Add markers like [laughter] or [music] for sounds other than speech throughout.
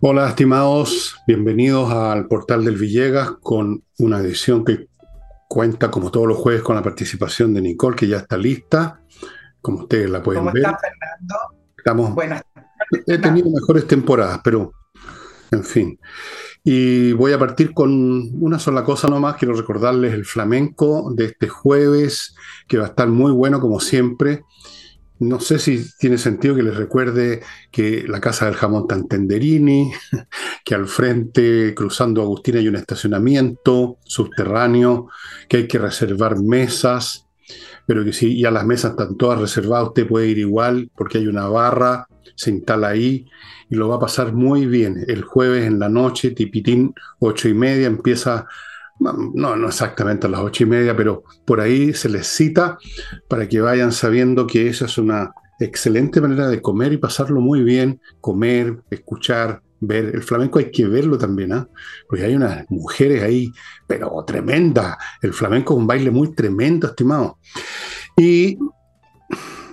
Hola estimados, bienvenidos al portal del Villegas con una edición que cuenta como todos los jueves con la participación de Nicole que ya está lista, como ustedes la pueden ¿Cómo ver. está Fernando? Estamos, Buenas he tenido mejores temporadas, pero en fin. Y voy a partir con una sola cosa nomás, quiero recordarles el flamenco de este jueves, que va a estar muy bueno como siempre. No sé si tiene sentido que les recuerde que la Casa del Jamón está en Tenderini, [laughs] que al frente, cruzando Agustina, hay un estacionamiento subterráneo, que hay que reservar mesas, pero que si ya las mesas están todas reservadas, usted puede ir igual porque hay una barra, se instala ahí y lo va a pasar muy bien. El jueves en la noche, tipitín, ocho y media, empieza no, no exactamente a las ocho y media, pero por ahí se les cita para que vayan sabiendo que esa es una excelente manera de comer y pasarlo muy bien, comer, escuchar, ver. El flamenco hay que verlo también, ¿ah? Porque hay unas mujeres ahí, pero tremenda. El flamenco es un baile muy tremendo, estimado. Y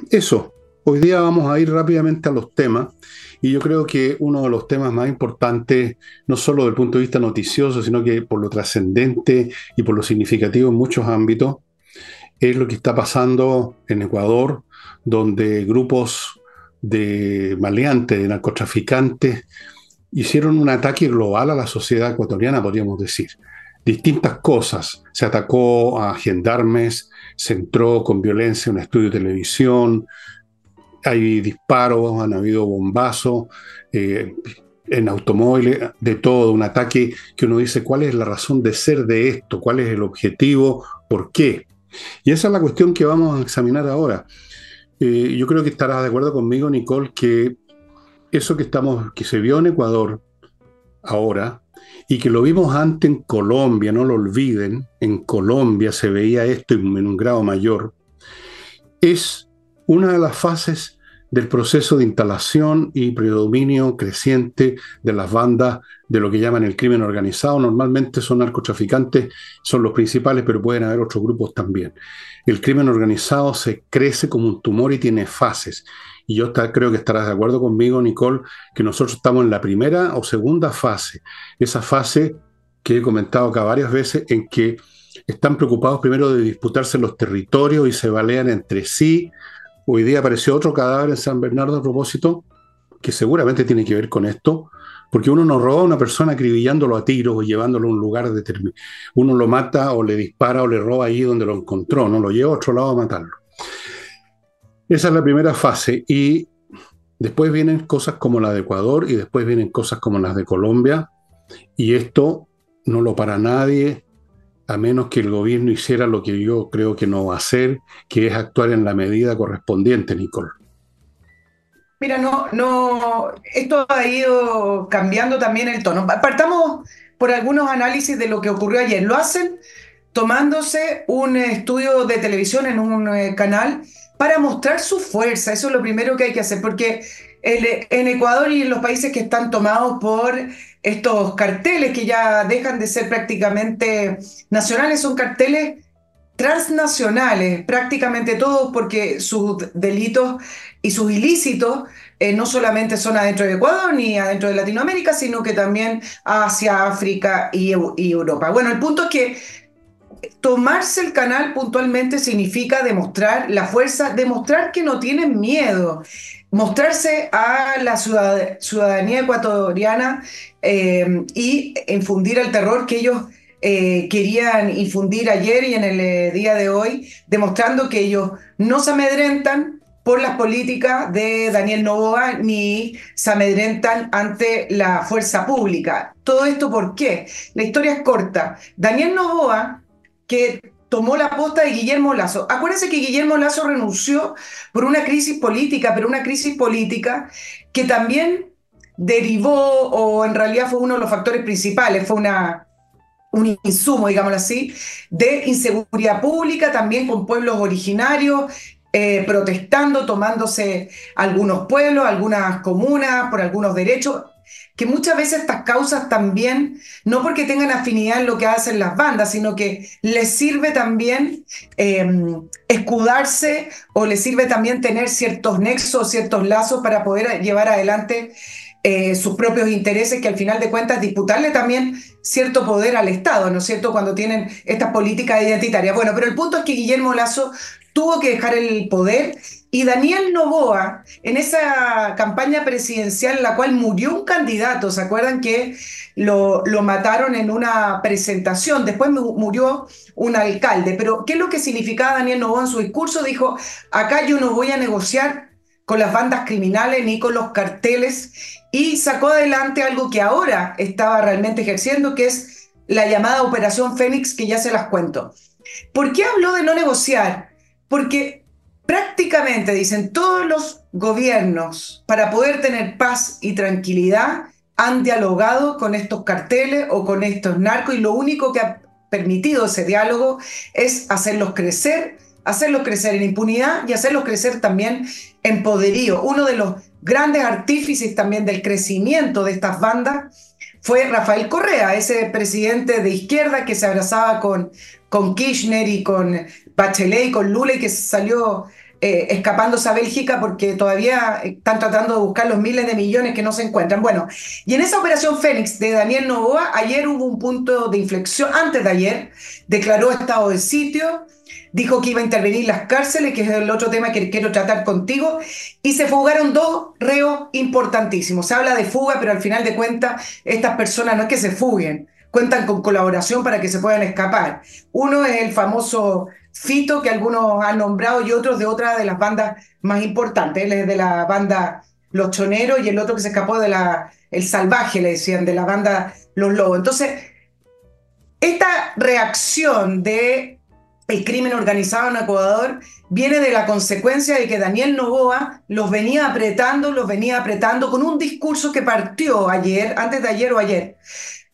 eso, hoy día vamos a ir rápidamente a los temas. Y yo creo que uno de los temas más importantes, no solo desde el punto de vista noticioso, sino que por lo trascendente y por lo significativo en muchos ámbitos, es lo que está pasando en Ecuador, donde grupos de maleantes, de narcotraficantes, hicieron un ataque global a la sociedad ecuatoriana, podríamos decir. Distintas cosas. Se atacó a gendarmes, se entró con violencia en un estudio de televisión, hay disparos, han habido bombazos, eh, en automóviles, de todo, un ataque que uno dice, ¿cuál es la razón de ser de esto? ¿Cuál es el objetivo? ¿Por qué? Y esa es la cuestión que vamos a examinar ahora. Eh, yo creo que estarás de acuerdo conmigo, Nicole, que eso que, estamos, que se vio en Ecuador ahora y que lo vimos antes en Colombia, no lo olviden, en Colombia se veía esto en un grado mayor, es una de las fases del proceso de instalación y predominio creciente de las bandas de lo que llaman el crimen organizado. Normalmente son narcotraficantes, son los principales, pero pueden haber otros grupos también. El crimen organizado se crece como un tumor y tiene fases. Y yo creo que estarás de acuerdo conmigo, Nicole, que nosotros estamos en la primera o segunda fase. Esa fase que he comentado acá varias veces, en que están preocupados primero de disputarse los territorios y se balean entre sí, Hoy día apareció otro cadáver en San Bernardo a propósito, que seguramente tiene que ver con esto, porque uno no roba a una persona acribillándolo a tiros o llevándolo a un lugar determinado. Uno lo mata o le dispara o le roba ahí donde lo encontró, no lo lleva a otro lado a matarlo. Esa es la primera fase y después vienen cosas como la de Ecuador y después vienen cosas como las de Colombia y esto no lo para nadie, a menos que el gobierno hiciera lo que yo creo que no va a hacer, que es actuar en la medida correspondiente, Nicole. Mira, no, no, esto ha ido cambiando también el tono. Partamos por algunos análisis de lo que ocurrió ayer. Lo hacen tomándose un estudio de televisión en un eh, canal para mostrar su fuerza. Eso es lo primero que hay que hacer, porque en Ecuador y en los países que están tomados por estos carteles que ya dejan de ser prácticamente nacionales, son carteles transnacionales, prácticamente todos, porque sus delitos y sus ilícitos eh, no solamente son adentro de Ecuador ni adentro de Latinoamérica, sino que también hacia África y, y Europa. Bueno, el punto es que tomarse el canal puntualmente significa demostrar la fuerza, demostrar que no tienen miedo, mostrarse a la ciudadanía ecuatoriana eh, y infundir el terror que ellos eh, querían infundir ayer y en el eh, día de hoy, demostrando que ellos no se amedrentan por las políticas de Daniel Novoa ni se amedrentan ante la fuerza pública. Todo esto, ¿por qué? La historia es corta. Daniel Novoa, que tomó la posta de Guillermo Lazo. Acuérdense que Guillermo Lazo renunció por una crisis política, pero una crisis política que también derivó, o en realidad fue uno de los factores principales, fue una, un insumo, digámoslo así, de inseguridad pública, también con pueblos originarios, eh, protestando, tomándose algunos pueblos, algunas comunas por algunos derechos que muchas veces estas causas también, no porque tengan afinidad en lo que hacen las bandas, sino que les sirve también em, escudarse o les sirve también tener ciertos nexos, ciertos lazos para poder llevar adelante eh, sus propios intereses, que al final de cuentas disputarle también cierto poder al Estado, ¿no es cierto?, cuando tienen estas políticas identitarias. Bueno, pero el punto es que Guillermo Lazo tuvo que dejar el poder y Daniel Novoa, en esa campaña presidencial en la cual murió un candidato, ¿se acuerdan que lo, lo mataron en una presentación? Después murió un alcalde, pero ¿qué es lo que significaba Daniel Novoa en su discurso? Dijo, acá yo no voy a negociar con las bandas criminales ni con los carteles y sacó adelante algo que ahora estaba realmente ejerciendo, que es la llamada Operación Fénix, que ya se las cuento. ¿Por qué habló de no negociar? Porque prácticamente, dicen, todos los gobiernos, para poder tener paz y tranquilidad, han dialogado con estos carteles o con estos narcos y lo único que ha permitido ese diálogo es hacerlos crecer hacerlos crecer en impunidad y hacerlos crecer también en poderío. Uno de los grandes artífices también del crecimiento de estas bandas fue Rafael Correa, ese presidente de izquierda que se abrazaba con, con Kirchner y con Bachelet y con Lula y que salió eh, escapándose a Bélgica porque todavía están tratando de buscar los miles de millones que no se encuentran. Bueno, y en esa operación Fénix de Daniel Novoa, ayer hubo un punto de inflexión, antes de ayer, declaró estado de sitio, dijo que iba a intervenir las cárceles, que es el otro tema que quiero tratar contigo, y se fugaron dos reos importantísimos. Se habla de fuga, pero al final de cuentas, estas personas no es que se fuguen, cuentan con colaboración para que se puedan escapar. Uno es el famoso Fito, que algunos han nombrado, y otros de otra de las bandas más importantes. Él es de la banda Los Choneros y el otro que se escapó de la El Salvaje, le decían, de la banda Los Lobos. Entonces, esta reacción de el crimen organizado en Ecuador viene de la consecuencia de que Daniel Novoa los venía apretando, los venía apretando con un discurso que partió ayer, antes de ayer o ayer,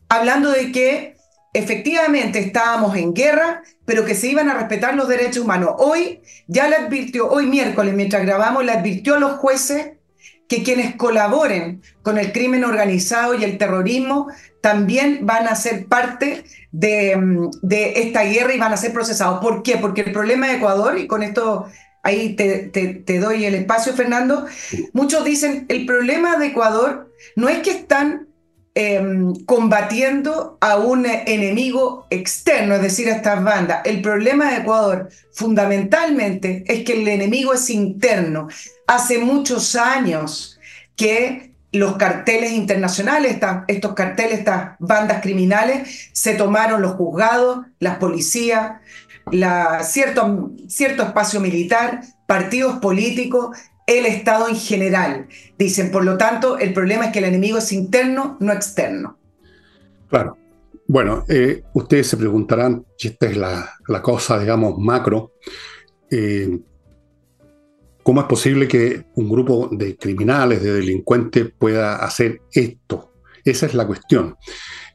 hablando de que efectivamente estábamos en guerra, pero que se iban a respetar los derechos humanos. Hoy ya le advirtió, hoy miércoles, mientras grabamos, le advirtió a los jueces que quienes colaboren con el crimen organizado y el terrorismo también van a ser parte de, mm, de, esta guerra y van a ser procesados. ¿Por qué? Porque el problema de Ecuador, y con esto ahí te, te, doy el espacio, Fernando, muchos dicen, el problema de Ecuador no es que están em, combatiendo a un enemigo externo, es decir, a estas bandas. El problema de Ecuador fundamentalmente es que el enemigo es interno. Hace muchos años que los carteles internacionales, estos carteles, estas bandas criminales, se tomaron los juzgados, las policías, cierto espacio militar, partidos políticos, el Estado en general. Dicen, por lo tanto, el problema es que el enemigo es interno, no externo. Claro. Bueno, eh, ustedes se preguntarán, si esta es la, cosa, digamos, macro, eh, ¿Cómo es posible que un grupo de criminales, de delincuentes pueda hacer esto? Esa es la cuestión.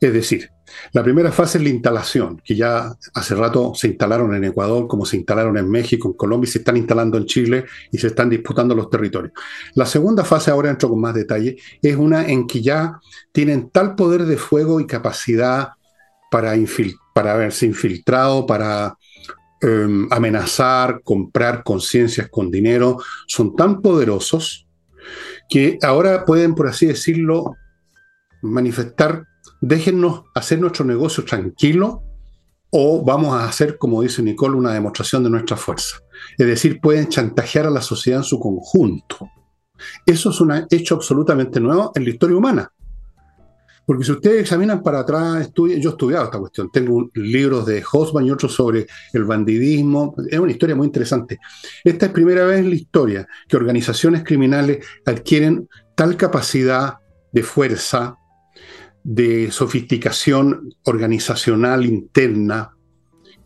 Es decir, la primera fase es la instalación, que ya hace rato se instalaron en Ecuador, como se instalaron en México, en Colombia, y se están instalando en Chile y se están disputando los territorios. La segunda fase, ahora entro con más detalle, es una en que ya tienen tal poder de fuego y capacidad para, para haberse infiltrado, para Em, amenazar, comprar conciencias con dinero, son tan poderosos que ahora pueden, por así decirlo, manifestar, déjennos hacer nuestro negocio tranquilo o vamos a hacer, como dice Nicole, una demostración de nuestra fuerza. Es decir, pueden chantajear a la sociedad en su conjunto. Eso es un hecho absolutamente nuevo en la historia humana. Porque si ustedes examinan para atrás, yo he estudiado esta cuestión, tengo libros de Hosman y otros sobre el bandidismo, es una historia muy interesante. Esta es primera vez en la historia que organizaciones criminales adquieren tal capacidad de fuerza, de sofisticación organizacional interna,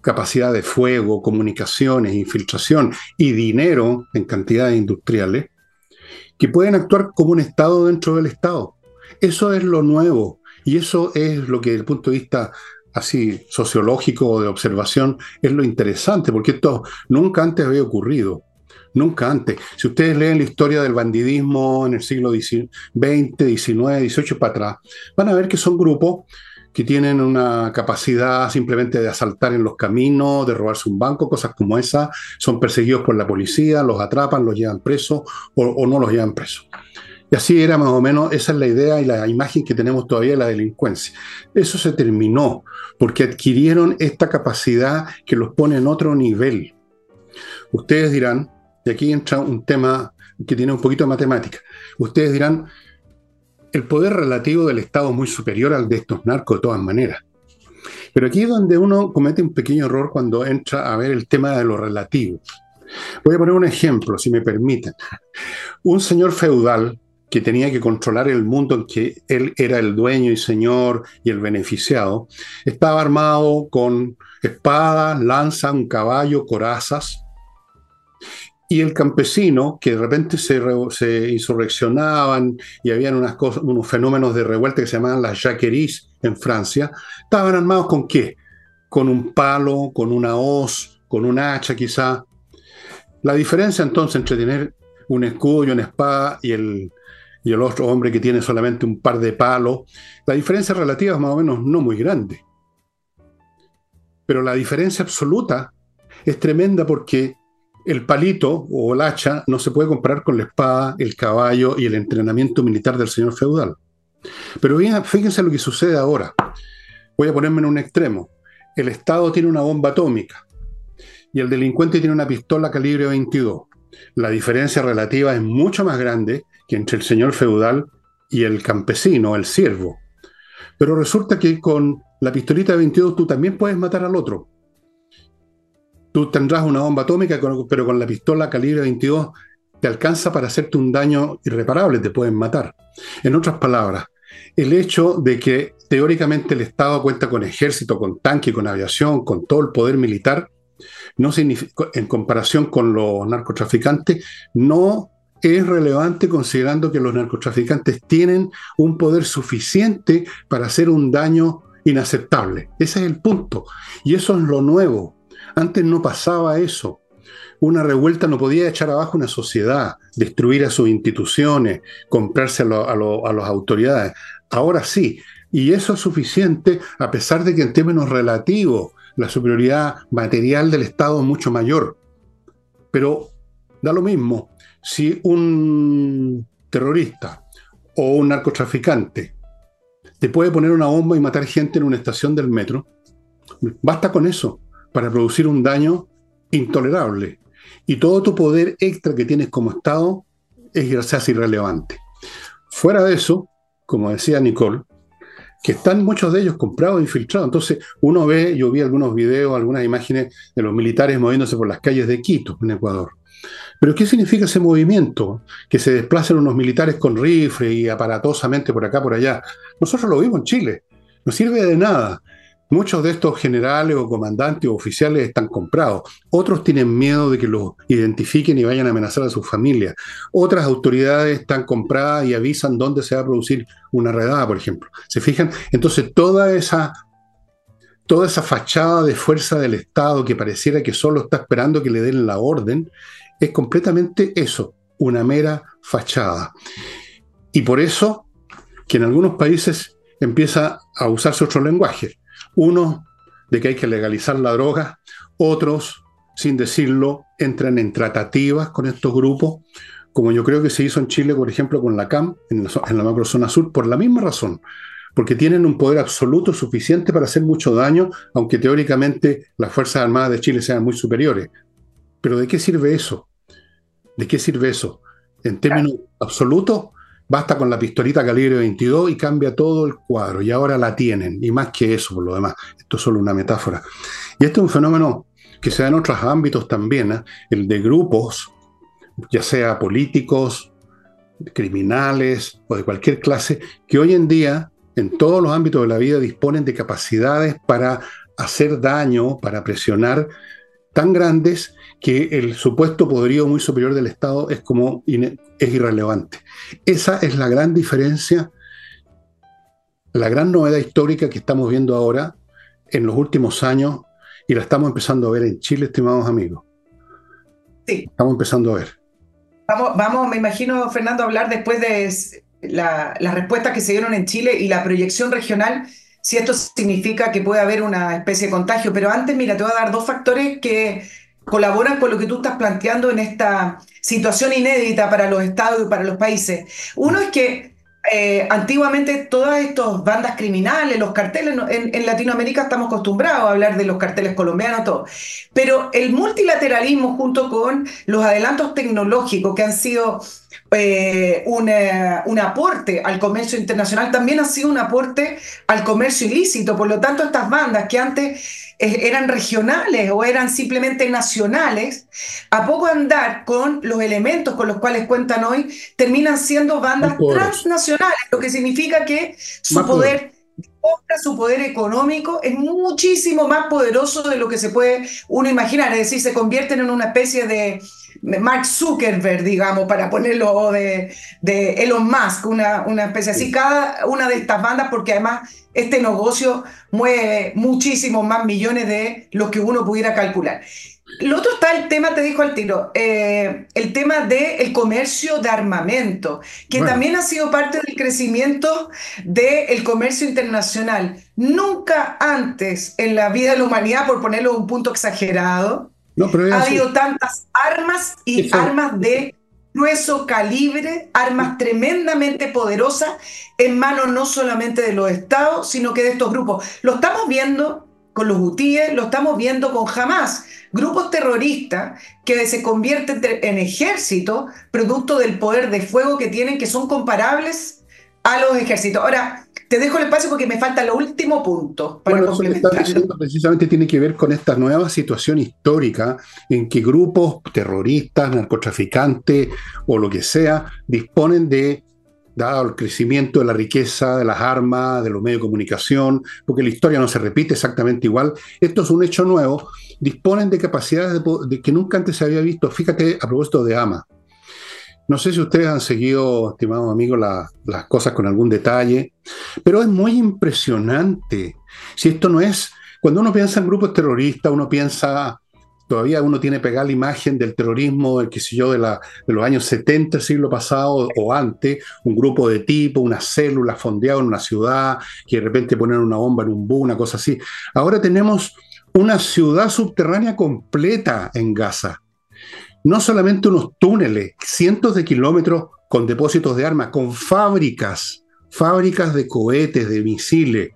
capacidad de fuego, comunicaciones, infiltración y dinero en cantidades industriales, que pueden actuar como un Estado dentro del Estado. Eso es lo nuevo y eso es lo que desde el punto de vista así sociológico o de observación es lo interesante, porque esto nunca antes había ocurrido. Nunca antes. Si ustedes leen la historia del bandidismo en el siglo XX, XIX, XVIII para atrás, van a ver que son grupos que tienen una capacidad simplemente de asaltar en los caminos, de robarse un banco, cosas como esa, son perseguidos por la policía, los atrapan, los llevan presos o, o no los llevan presos. Y así era más o menos, esa es la idea y la imagen que tenemos todavía de la delincuencia. Eso se terminó porque adquirieron esta capacidad que los pone en otro nivel. Ustedes dirán, y aquí entra un tema que tiene un poquito de matemática, ustedes dirán, el poder relativo del Estado es muy superior al de estos narcos de todas maneras. Pero aquí es donde uno comete un pequeño error cuando entra a ver el tema de lo relativo. Voy a poner un ejemplo, si me permiten. Un señor feudal que tenía que controlar el mundo en que él era el dueño y señor y el beneficiado, estaba armado con espada, lanza, un caballo, corazas, y el campesino, que de repente se, insurreccionaban y habían unas cosas, unos fenómenos de revuelta que se llamaban las jacqueries en Francia, estaban armados con qué? Con un palo, con una hoz, con un hacha quizá. La diferencia entonces entre tener un escudo y una espada y el, y el otro hombre que tiene solamente un par de palos, la diferencia relativa es más o menos no muy grande. Pero la diferencia absoluta es tremenda porque el palito o el hacha no se puede comparar con la espada, el caballo y el entrenamiento militar del señor feudal. Pero fíjense lo que sucede ahora. Voy a ponerme en un extremo. El Estado tiene una bomba atómica y el delincuente tiene una pistola calibre 22. La diferencia relativa es mucho más grande que entre el señor feudal y el campesino, el siervo. Pero resulta que con la pistolita de 22 tú también puedes matar al otro. Tú tendrás una bomba atómica, pero con la pistola calibre 22 te alcanza para hacerte un daño irreparable, te pueden matar. En otras palabras, el hecho de que teóricamente el Estado cuenta con ejército, con tanque, con aviación, con todo el poder militar, no en comparación con los narcotraficantes, no es relevante considerando que los narcotraficantes tienen un poder suficiente para hacer un daño inaceptable. Ese es el punto. Y eso es lo nuevo. Antes no pasaba eso. Una revuelta no podía echar abajo una sociedad, destruir a sus instituciones, comprarse a, las autoridades. Ahora sí. Y eso es suficiente a pesar de que en términos relativos la superioridad material del Estado es mucho mayor. Pero da lo mismo si un terrorista o un narcotraficante te puede poner una bomba y matar gente en una estación del metro, basta con eso para producir un daño intolerable. Y todo tu poder extra que tienes como Estado es se hace irrelevante. Fuera de eso, como decía Nicole, que están muchos de ellos comprados e infiltrados. Entonces, uno ve, yo vi algunos videos, algunas imágenes de los militares moviéndose por las calles de Quito, en Ecuador. Pero ¿qué significa ese movimiento? Que se desplacen unos militares con rifle y aparatosamente por acá, por allá. Nosotros lo vimos en Chile. No sirve de nada. Muchos de estos generales o comandantes o oficiales están comprados. Otros tienen miedo de que los identifiquen y vayan a amenazar a sus familias. Otras autoridades están compradas y avisan dónde se va a producir una redada, por ejemplo. ¿Se fijan? Entonces, toda esa, toda esa fachada de fuerza del Estado que pareciera que solo está esperando que le den la orden, es completamente eso, una mera fachada. Y por eso que en algunos países empieza a usarse otro lenguaje. Uno de que hay que legalizar la droga, otros, sin decirlo, entran en tratativas con estos grupos, como yo creo que se hizo en Chile, por ejemplo, con la CAM, en la, en la macrozona sur, por la misma razón, porque tienen un poder absoluto suficiente para hacer mucho daño, aunque teóricamente las Fuerzas Armadas de Chile sean muy superiores. Pero ¿de qué sirve eso? ¿De qué sirve eso? En términos absolutos, basta con la pistolita calibre 22 y cambia todo el cuadro. Y ahora la tienen. Y más que eso, por lo demás. Esto es solo una metáfora. Y este es un fenómeno que se da en otros ámbitos también, ¿eh? el de grupos, ya sea políticos, criminales o de cualquier clase, que hoy en día, en todos los ámbitos de la vida, disponen de capacidades para hacer daño, para presionar tan grandes que el supuesto poderío muy superior del Estado es como es irrelevante. Esa es la gran diferencia, la gran novedad histórica que estamos viendo ahora en los últimos años y la estamos empezando a ver en Chile, estimados amigos. Sí. Estamos empezando a ver. Vamos, vamos me imagino, Fernando, a hablar después de las respuestas que se dieron en Chile y la proyección regional, si esto significa que puede haber una especie de contagio. Pero antes, mira, te voy a dar dos factores que colaboran con lo que tú estás planteando en esta situación inédita para los estados y para los países. Uno es que eh, antiguamente todas estas bandas criminales, los carteles, en, Latinoamérica estamos acostumbrados a hablar de los carteles colombianos, todo, pero el multilateralismo junto con los adelantos tecnológicos que han sido eh, un aporte al comercio internacional, también ha sido un aporte al comercio ilícito, por lo tanto estas bandas que antes eran regionales o eran simplemente nacionales, a poco andar con los elementos con los cuales cuentan hoy, terminan siendo bandas transnacionales, lo que significa que su poder su poder económico es muchísimo más poderoso de lo que se puede uno imaginar, es decir, se convierten en una especie de Mark Zuckerberg, digamos, para ponerlo de, de Elon Musk, una, una especie así, cada una de estas bandas, porque además este negocio mueve muchísimos más millones de los que uno pudiera calcular. Lo otro está el tema, te dijo al tiro, eh, el tema del comercio de armamento, que también ha sido parte del crecimiento del comercio internacional. Nunca antes en la vida de la humanidad, por ponerlo en un punto exagerado, ha habido tantas armas y armas de grueso calibre, armas tremendamente poderosas en manos no solamente de los estados, sino que de estos grupos. Lo estamos viendo con los hutíes, lo estamos viendo con Hamas, grupos terroristas que se convierten en ejército producto del poder de fuego que tienen, que son comparables a los ejércitos. Ahora, te dejo el espacio porque me falta el último punto para bueno, complementar. precisamente tiene que ver con esta nueva situación histórica en que grupos terroristas, narcotraficantes o lo que sea disponen de, dado el crecimiento de la riqueza, de las armas, de los medios de comunicación, porque la historia no se repite exactamente igual, esto es un hecho nuevo, disponen de capacidades de que nunca antes se había visto. Fíjate a propósito de AMA. No sé si ustedes han seguido, estimados amigos, las cosas con algún detalle, pero es muy impresionante. Si esto no es, cuando uno piensa en grupos terroristas, uno piensa, todavía uno tiene pegada la imagen del terrorismo, el que sé yo, de los años 70, siglo pasado o antes, un grupo de tipo, una célula fondeada en una ciudad, que de repente ponen una bomba en un bus, una cosa así. Ahora tenemos una ciudad subterránea completa en Gaza no solamente unos túneles, cientos de kilómetros con depósitos de armas, con fábricas, fábricas de cohetes, de misiles,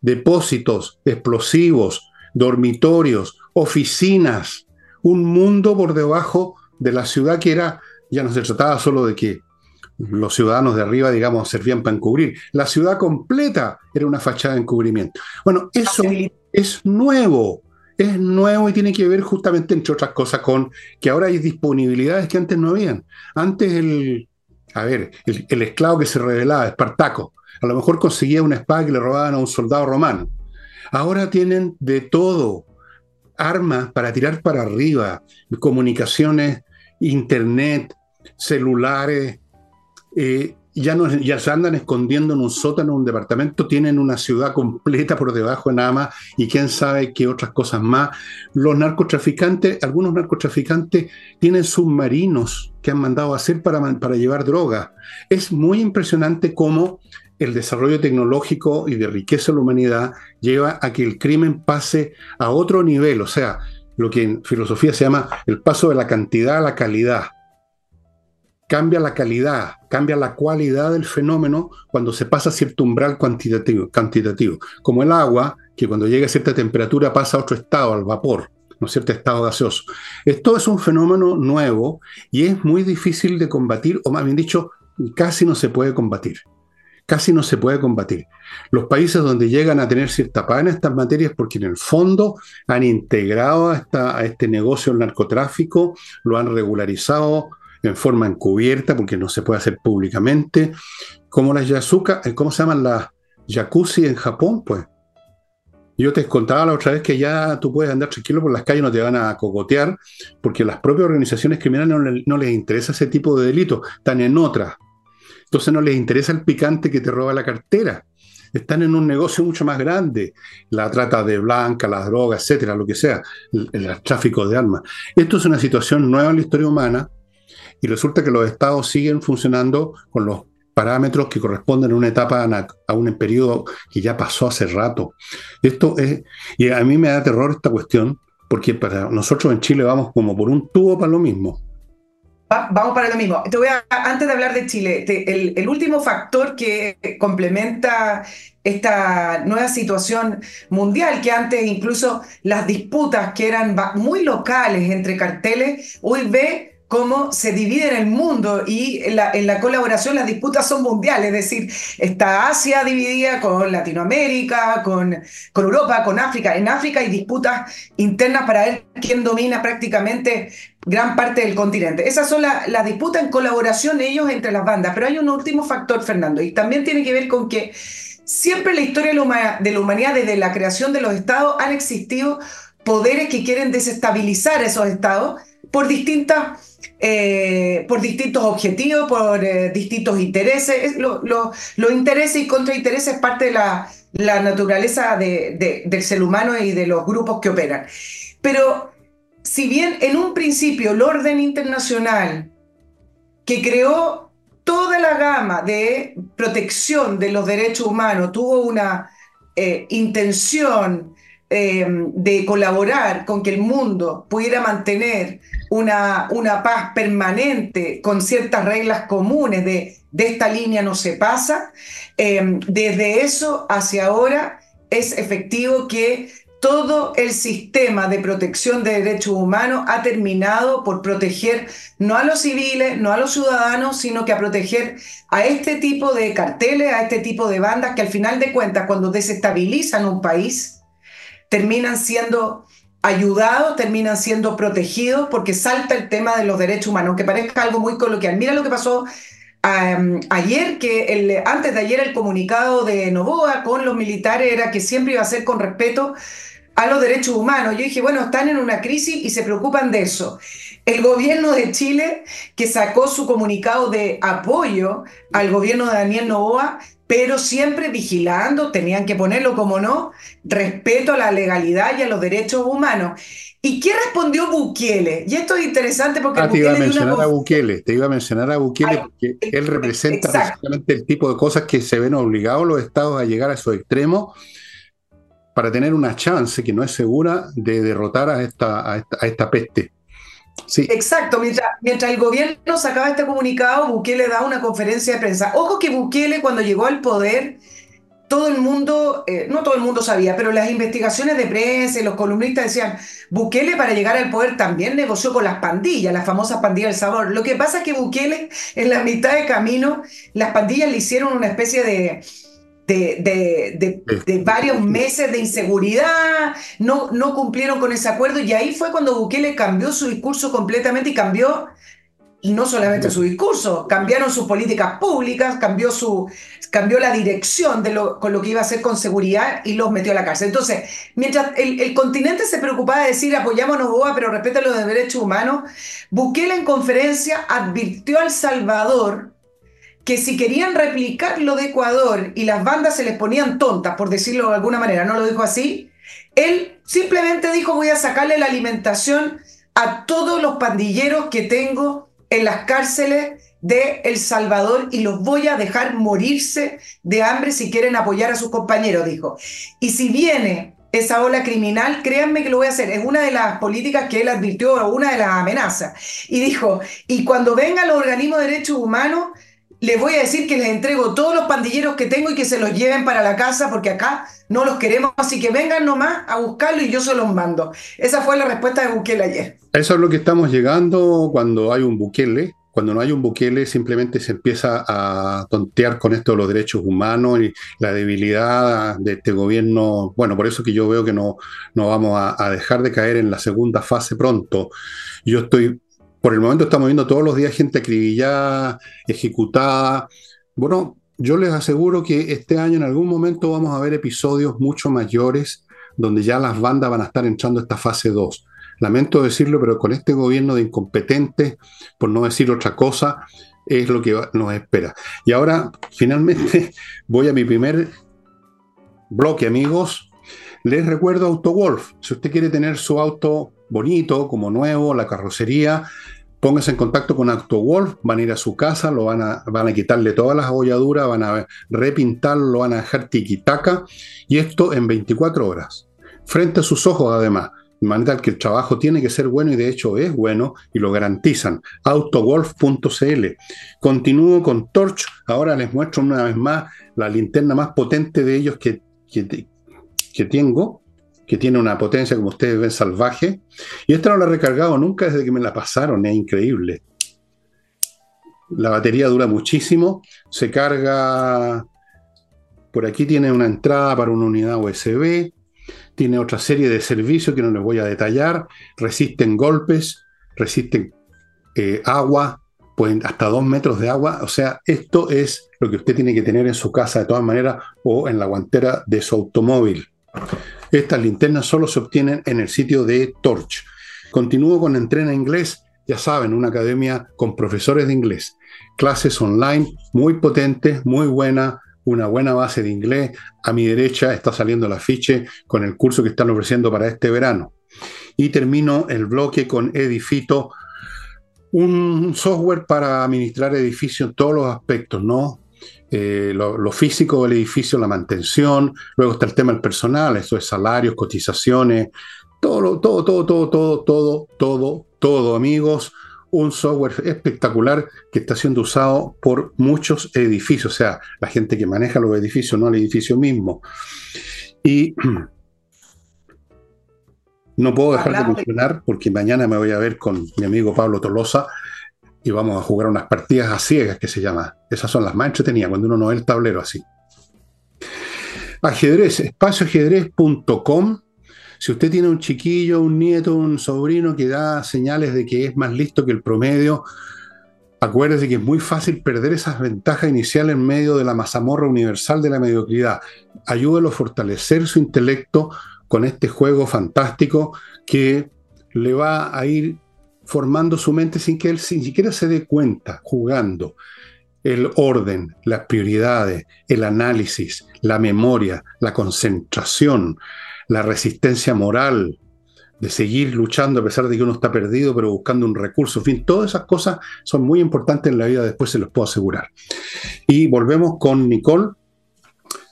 depósitos explosivos, dormitorios, oficinas, un mundo por debajo de la ciudad que era, ya no se trataba solo de que los ciudadanos de arriba, digamos, servían para encubrir. La ciudad completa era una fachada de encubrimiento. Bueno, eso es nuevo es nuevo y tiene que ver justamente, entre otras cosas, con que ahora hay disponibilidades que antes no habían. Antes el, a ver, el, esclavo que se revelaba, Espartaco, a lo mejor conseguía una espada que le robaban a un soldado romano. Ahora tienen de todo, armas para tirar para arriba, comunicaciones, internet, celulares, eh, ya, no, ya se andan escondiendo en un sótano, en un departamento, tienen una ciudad completa por debajo en AMA y quién sabe qué otras cosas más. Los narcotraficantes, algunos narcotraficantes tienen submarinos que han mandado a hacer para, para llevar droga. Es muy impresionante cómo el desarrollo tecnológico y de riqueza de la humanidad lleva a que el crimen pase a otro nivel, o sea, lo que en filosofía se llama el paso de la cantidad a la calidad cambia la calidad, cambia la cualidad del fenómeno cuando se pasa a cierto umbral cuantitativo, cuantitativo, como el agua, que cuando llega a cierta temperatura pasa a otro estado, al vapor, ¿no cierto?, estado gaseoso. Esto es un fenómeno nuevo y es muy difícil de combatir, o más bien dicho, casi no se puede combatir. Casi no se puede combatir. Los países donde llegan a tener cierta paz en estas materias porque en el fondo han integrado a, este negocio el narcotráfico, lo han regularizado, en forma encubierta, porque no se puede hacer públicamente, como las yasuka, eh, ¿cómo se llaman las jacuzzi en Japón? Pues yo te contaba la otra vez que ya tú puedes andar tranquilo por las calles, no te van a cocotear, porque las propias organizaciones criminales no, les interesa ese tipo de delitos, están en otras. Entonces no les interesa el picante que te roba la cartera. Están en un negocio mucho más grande, la trata de blanca, las drogas, etcétera, lo que sea, el, tráfico de armas. Esto es una situación nueva en la historia humana, y resulta que los estados siguen funcionando con los parámetros que corresponden a una etapa, a un periodo que ya pasó hace rato. Esto es, y a mí me da terror esta cuestión, porque para nosotros en Chile vamos como por un tubo para lo mismo. Vamos para lo mismo. Te voy a, antes de hablar de Chile, el, último factor que complementa esta nueva situación mundial, que antes incluso las disputas que eran muy locales entre carteles, hoy ve cómo se divide en el mundo y en la, colaboración las disputas son mundiales, es decir, está Asia dividida con Latinoamérica, con, con Europa, con África. En África hay disputas internas para ver quién domina prácticamente gran parte del continente. Esas son las disputas en colaboración ellos entre las bandas, pero hay un último factor, Fernando, y también tiene que ver con que siempre en la historia de la humanidad, desde la creación de los estados, han existido poderes que quieren desestabilizar esos estados por distintas eh, por distintos objetivos, por eh, distintos intereses. Los intereses y contraintereses es parte de la, la naturaleza del ser humano y de los grupos que operan. Pero si bien en un principio el orden internacional que creó toda la gama de protección de los derechos humanos tuvo una eh, intención de colaborar con que el mundo pudiera mantener una, una paz permanente con ciertas reglas comunes de, de esta línea no se pasa, eh, desde eso hacia ahora es efectivo que todo el sistema de protección de derechos humanos ha terminado por proteger no a los civiles, no a los ciudadanos, sino que a proteger a este tipo de carteles, a este tipo de bandas que al final de cuentas, cuando desestabilizan un país, terminan siendo ayudados, terminan siendo protegidos porque salta el tema de los derechos humanos, que parezca algo muy coloquial. Mira lo que pasó ayer, que antes de ayer el comunicado de Novoa con los militares era que siempre iba a ser con respeto a los derechos humanos. Yo dije, bueno, están en una crisis y se preocupan de eso. El gobierno de Chile, que sacó su comunicado de apoyo al gobierno de Daniel Novoa, pero siempre vigilando, tenían que ponerlo como no, respeto a la legalidad y a los derechos humanos. ¿Y qué respondió Bukele? Y esto es interesante porque... Ah, te iba a mencionar a Bukele, te iba a mencionar a Bukele porque él representa exactamente el tipo de cosas que se ven obligados los estados a llegar a esos extremos para tener una chance que no es segura de derrotar a esta, a esta peste. Exacto, mientras, mientras, el gobierno sacaba este comunicado, Bukele da una conferencia de prensa. Ojo que Bukele cuando llegó al poder, todo el mundo, eh, no todo el mundo sabía, pero las investigaciones de prensa y los columnistas decían, Bukele para llegar al poder también negoció con las pandillas, las famosas pandillas del sabor. Lo que pasa es que Bukele en la mitad de camino, las pandillas le hicieron una especie de de, de, varios meses de inseguridad, no, no cumplieron con ese acuerdo y ahí fue cuando Bukele cambió su discurso completamente y cambió no solamente su discurso, cambiaron sus políticas públicas, cambió, su, cambió la dirección de lo, con lo que iba a hacer con seguridad y los metió a la cárcel. Entonces, mientras el, el continente se preocupaba de decir apoyámonos Boa, pero respeta los derechos humanos, Bukele en conferencia advirtió al Salvador que si querían replicar lo de Ecuador y las bandas se les ponían tontas, por decirlo de alguna manera, no lo dijo así, él simplemente dijo voy a sacarle la alimentación a todos los pandilleros que tengo en las cárceles de El Salvador y los voy a dejar morirse de hambre si quieren apoyar a sus compañeros, dijo. Y si viene esa ola criminal, créanme que lo voy a hacer. Es una de las políticas que él advirtió, una de las amenazas. Y dijo, y cuando vengan los organismos de derechos humanos, les voy a decir que les entrego todos los pandilleros que tengo y que se los lleven para la casa porque acá no los queremos, así que vengan nomás a buscarlo y yo se los mando. Esa fue la respuesta de Bukele ayer. Eso es lo que estamos llegando cuando hay un Bukele. Cuando no hay un Bukele simplemente se empieza a tontear con esto de los derechos humanos y la debilidad de este gobierno. Bueno, por eso que yo veo que no, no vamos a, a dejar de caer en la segunda fase pronto. Yo estoy por el momento estamos viendo todos los días gente acribillada, ejecutada. Bueno, yo les aseguro que este año en algún momento vamos a ver episodios mucho mayores donde ya las bandas van a estar entrando a esta fase 2. Lamento decirlo, pero con este gobierno de incompetentes, por no decir otra cosa, es lo que nos espera. Y ahora, finalmente, [laughs] voy a mi primer bloque, amigos. Les recuerdo AutoWolf. Si usted quiere tener su auto bonito, como nuevo, la carrocería, póngase en contacto con AutoWolf, van a ir a su casa, lo van a, van a quitarle todas las abolladuras, van a repintarlo, lo van a dejar tiquitaca, y esto en 24 horas. Frente a sus ojos, además. de manera que el trabajo tiene que ser bueno y de hecho es bueno y lo garantizan. Autogolf.cl. Continúo con Torch. Ahora les muestro una vez más la linterna más potente de ellos que, que, que tengo, que tiene una potencia, como ustedes ven, salvaje. Y esta no la he recargado nunca desde que me la pasaron, es increíble. La batería dura muchísimo, se carga, por aquí tiene una entrada para una unidad USB, tiene otra serie de servicios que no les voy a detallar, resisten golpes, resisten eh, agua, pueden hasta dos metros de agua, o sea, esto es lo que usted tiene que tener en su casa de todas maneras o en la guantera de su automóvil. Estas linternas solo se obtienen en el sitio de Torch. Continúo con Entrena Inglés, ya saben, una academia con profesores de inglés. Clases online muy potentes, muy buenas, una buena base de inglés. A mi derecha está saliendo el afiche con el curso que están ofreciendo para este verano. Y termino el bloque con Edifito, un software para administrar edificios en todos los aspectos, ¿no? Eh, lo, físico del edificio, la mantención, luego está el tema del personal, eso es salarios, cotizaciones, todo, todo, todo, todo, todo, todo, todo, todo, amigos. Un software espectacular que está siendo usado por muchos edificios, o sea, la gente que maneja los edificios, no el edificio mismo. Y [clears throat] no puedo dejar de mencionar, porque mañana me voy a ver con mi amigo Pablo Tolosa y vamos a jugar unas partidas a ciegas que se llama. Esas son las más entretenidas cuando uno no ve el tablero así. Ajedrez, espacioajedrez.com. Si usted tiene un chiquillo, un nieto, un sobrino que da señales de que es más listo que el promedio, acuérdese que es muy fácil perder esas ventajas iniciales en medio de la mazamorra universal de la mediocridad. Ayúdelo a fortalecer su intelecto con este juego fantástico que le va a ir formando su mente sin que él sin siquiera se dé cuenta, jugando. El orden, las prioridades, el análisis, la memoria, la concentración, la resistencia moral, de seguir luchando a pesar de que uno está perdido, pero buscando un recurso. En fin, todas esas cosas son muy importantes en la vida, después se los puedo asegurar. Y volvemos con Nicole.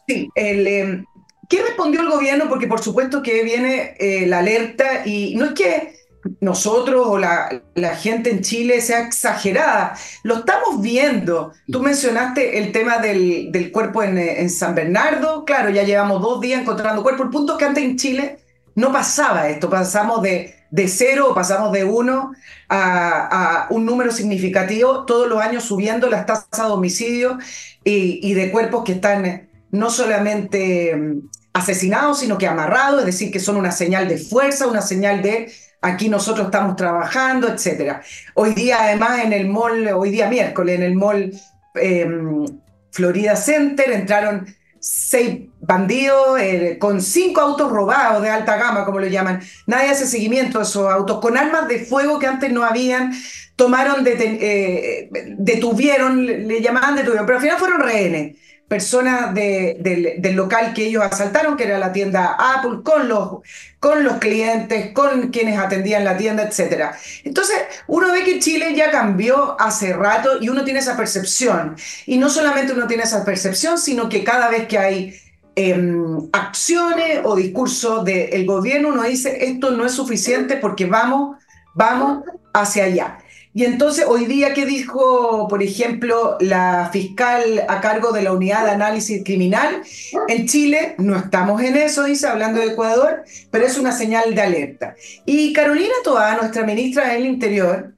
Sí, el, em, ¿qué respondió el gobierno? Porque por supuesto que viene eh, la alerta y no es que nosotros o la, gente en Chile sea exagerada. Lo estamos viendo. Tú mencionaste el tema del, cuerpo en, San Bernardo. Claro, ya llevamos dos días encontrando cuerpo. El punto es que antes en Chile no pasaba esto. Pasamos de, de cero o pasamos de uno a, un número significativo, todos los años subiendo las tasas de homicidio y, y de cuerpos que están no solamente mm, asesinados, sino que amarrados, es decir, que son una señal de fuerza, una señal de aquí nosotros estamos trabajando, etcétera. Hoy día, además, en el mall, hoy día miércoles, en el mall em, Florida Center entraron seis bandidos eh, con cinco autos robados de alta gama, como lo llaman. Nadie hace seguimiento a esos autos, con armas de fuego que antes no habían, tomaron, eh, detuvieron, le llamaban detuvieron, pero al final fueron rehenes personas del local que ellos asaltaron, que era la tienda Apple, con los, con los clientes, con quienes atendían la tienda, etc. Entonces, uno ve que Chile ya cambió hace rato y uno tiene esa percepción. Y no solamente uno tiene esa percepción, sino que cada vez que hay em, acciones o discursos del gobierno, uno dice, esto no es suficiente porque vamos, vamos hacia allá. Y entonces, hoy día, ¿qué dijo, por ejemplo, la fiscal a cargo de la unidad de análisis criminal? En Chile no estamos en eso, dice, hablando de Ecuador, pero es una señal de alerta. Y Carolina Toa, nuestra ministra del Interior,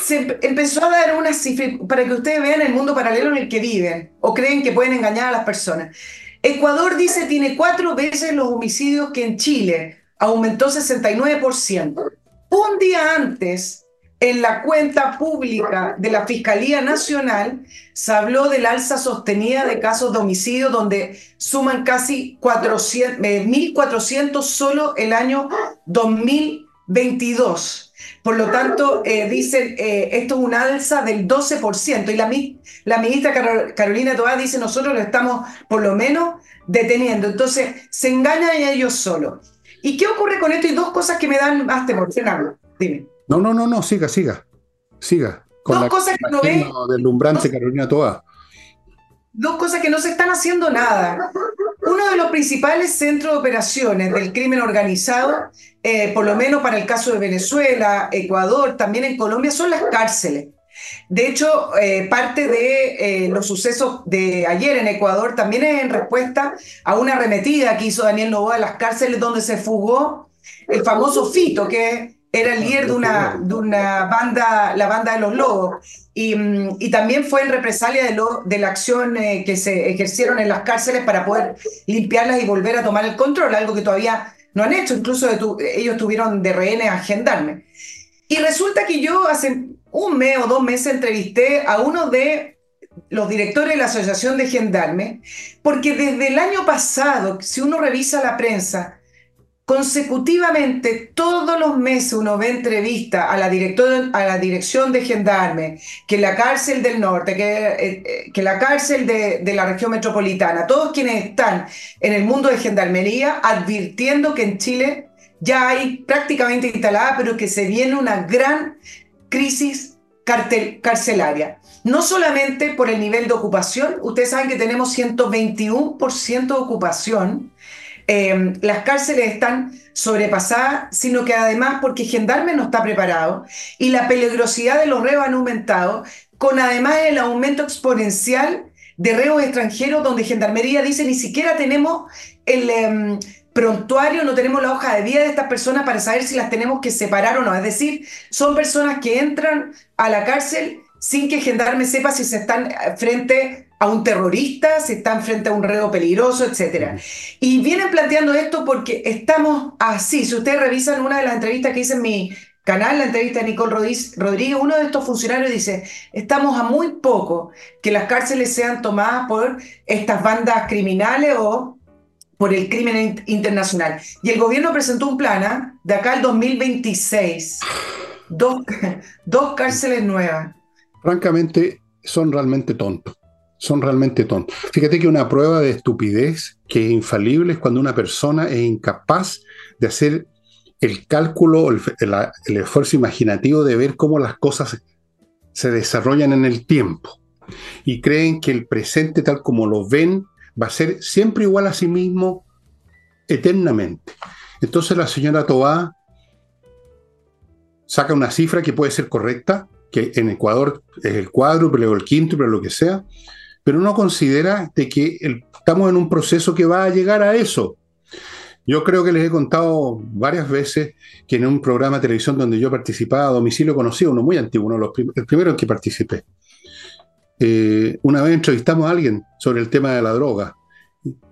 se empezó a dar una cifra para que ustedes vean el mundo paralelo en el que viven o creen que pueden engañar a las personas. Ecuador dice tiene cuatro veces los homicidios que en Chile, aumentó 69%. Un día antes, en la cuenta pública de la Fiscalía Nacional se habló del alza sostenida de casos de homicidio donde suman casi 1.400 eh, solo el año 2022. Por lo tanto, eh, dicen, eh, esto es un alza del 12%. Y la, ministra Carolina Toá dice, nosotros lo estamos por lo menos deteniendo. Entonces, se engañan ellos solos. ¿Y qué ocurre con esto? Y dos cosas que me dan más temor. Fernando, dime. No, no, no, no, siga, siga. Siga. Con Dos cosas que no ven. Deslumbrante Carolina Toa. Dos cosas que no se están haciendo nada. uno de los principales centros de operaciones del crimen organizado, eh, por lo menos para el caso de Venezuela, Ecuador, también en Colombia, son las cárceles. De hecho, eh, parte de eh, los sucesos de ayer en Ecuador también es en respuesta a una arremetida que hizo Daniel Novoa a las cárceles donde se fugó el famoso Fito, que era el líder de una, de una banda, la banda de los Lobos. Y, mm, y también fue en represalia de, lo, de la acción eh, que se ejercieron en las cárceles para poder limpiarlas y volver a tomar el control, algo que todavía no han hecho, incluso de tu, ellos tuvieron de rehenes a gendarme. Y resulta que yo hace un mes o dos meses entrevisté a uno de los directores de la Asociación de Gendarme, porque desde el año pasado, si uno revisa la prensa, consecutivamente todos los meses uno ve entrevista a la, a la dirección de gendarme, que la cárcel del norte, que, eh, eh, la cárcel de, la región metropolitana, todos quienes están en el mundo de gendarmería advirtiendo que en Chile ya hay prácticamente instalada, pero que se viene una gran crisis carcelaria. No solamente por el nivel de ocupación, ustedes saben que tenemos 121% de ocupación, eh, las cárceles están sobrepasadas, sino que además porque Gendarme no está preparado y la peligrosidad de los reos han aumentado, con además el aumento exponencial de reos extranjeros, donde Gendarmería dice ni siquiera tenemos el eh, prontuario, no tenemos la hoja de vida de estas personas para saber si las tenemos que separar o no. Es decir, son personas que entran a la cárcel sin que Gendarme sepa si se están frente a un terrorista, si están frente a un reo peligroso, etc. Y vienen planteando esto porque estamos así. Si ustedes revisan una de las entrevistas que hice en mi canal, la entrevista de Nicole Rodríguez, uno de estos funcionarios dice, estamos a muy poco que las cárceles sean tomadas por estas bandas criminales o por el crimen internacional. Y el gobierno presentó un plan ¿ah? de acá al 2026, dos, [laughs] dos cárceles nuevas. Francamente, son realmente tontos son realmente tontos. Fíjate que una prueba de estupidez que es infalible es cuando una persona es incapaz de hacer el cálculo, el, esfuerzo imaginativo de ver cómo las cosas se desarrollan en el tiempo. Y creen que el presente tal como lo ven va a ser siempre igual a sí mismo eternamente. Entonces la señora Tobá saca una cifra que puede ser correcta, que en Ecuador es el cuádruple o el quíntuple o lo que sea, pero no considera de que estamos en un proceso que va a llegar a eso. Yo creo que les he contado varias veces que en un programa de televisión donde yo participaba a domicilio conocí uno muy antiguo, uno de los el primero en que participé. Eh, una vez entrevistamos a alguien sobre el tema de la droga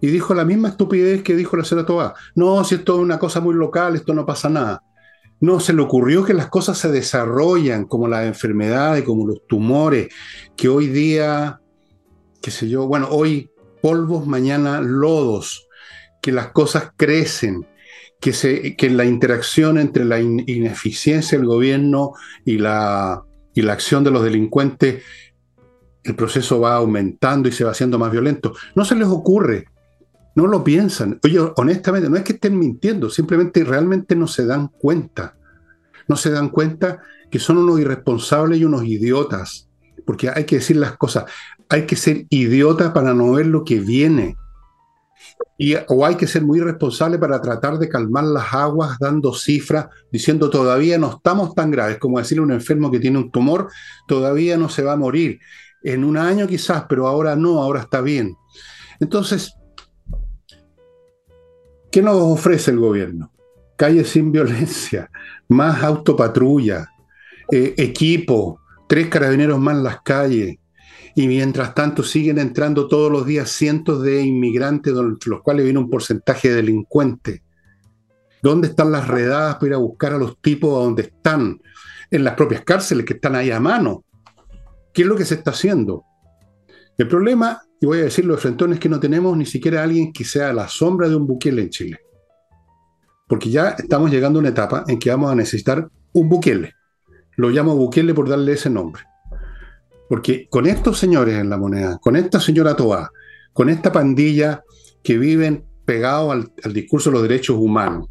y dijo la misma estupidez que dijo la señora Tobá. No, si esto es una cosa muy local, esto no pasa nada. No, se le ocurrió que las cosas se desarrollan como las enfermedades, como los tumores, que hoy día qué sé yo, bueno, hoy polvos, mañana lodos, que las cosas crecen, que, se, la interacción entre la ineficiencia del gobierno y la, y la acción de los delincuentes, el proceso va aumentando y se va haciendo más violento. No se les ocurre, no lo piensan. Oye, honestamente, no es que estén mintiendo, simplemente realmente no se dan cuenta. No se dan cuenta que son unos irresponsables y unos idiotas. Porque hay que decir las cosas hay que ser idiota para no ver lo que viene. Y, o hay que ser muy responsable para tratar de calmar las aguas dando cifras, diciendo todavía no estamos tan graves, como decirle a un enfermo que tiene un tumor, todavía no se va a morir. En un año quizás, pero ahora no, ahora está bien. Entonces, ¿qué nos ofrece el gobierno? Calles sin violencia, más autopatrulla, eh, equipo, tres carabineros más en las calles, y mientras tanto siguen entrando todos los días cientos de inmigrantes, entre los cuales viene un porcentaje de delincuentes. ¿Dónde están las redadas para ir a buscar a los tipos a donde están? En las propias cárceles que están ahí a mano. ¿Qué es lo que se está haciendo? El problema, y voy a decirlo de frente, es que no tenemos ni siquiera alguien que sea la sombra de un Bukele en Chile. Porque ya estamos llegando a una etapa en que vamos a necesitar un Bukele. Lo llamo Bukele por darle ese nombre. Porque con estos señores en la moneda, con esta señora Toa, con esta pandilla que viven pegados al, discurso de los derechos humanos,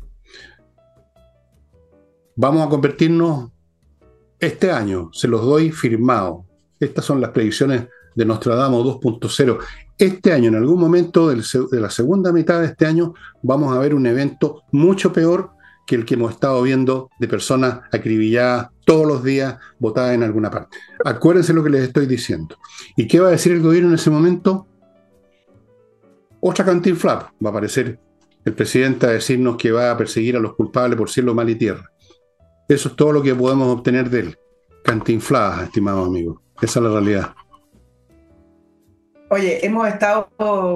vamos a convertirnos este año, se los doy firmado. Estas son las predicciones de Nostradamus 2.0. este año, en algún momento de la segunda mitad de este año, vamos a ver un evento mucho peor que el que hemos estado viendo de personas acribilladas todos los días, votadas en alguna parte. Acuérdense lo que les estoy diciendo. ¿Y qué va a decir el gobierno en ese momento? Otra cantinflap. Va a aparecer el presidente a decirnos que va a perseguir a los culpables por cielo, mal y tierra. Eso es todo lo que podemos obtener de él. Cantinfladas, estimados amigos. Esa es la realidad. Oye, hemos estado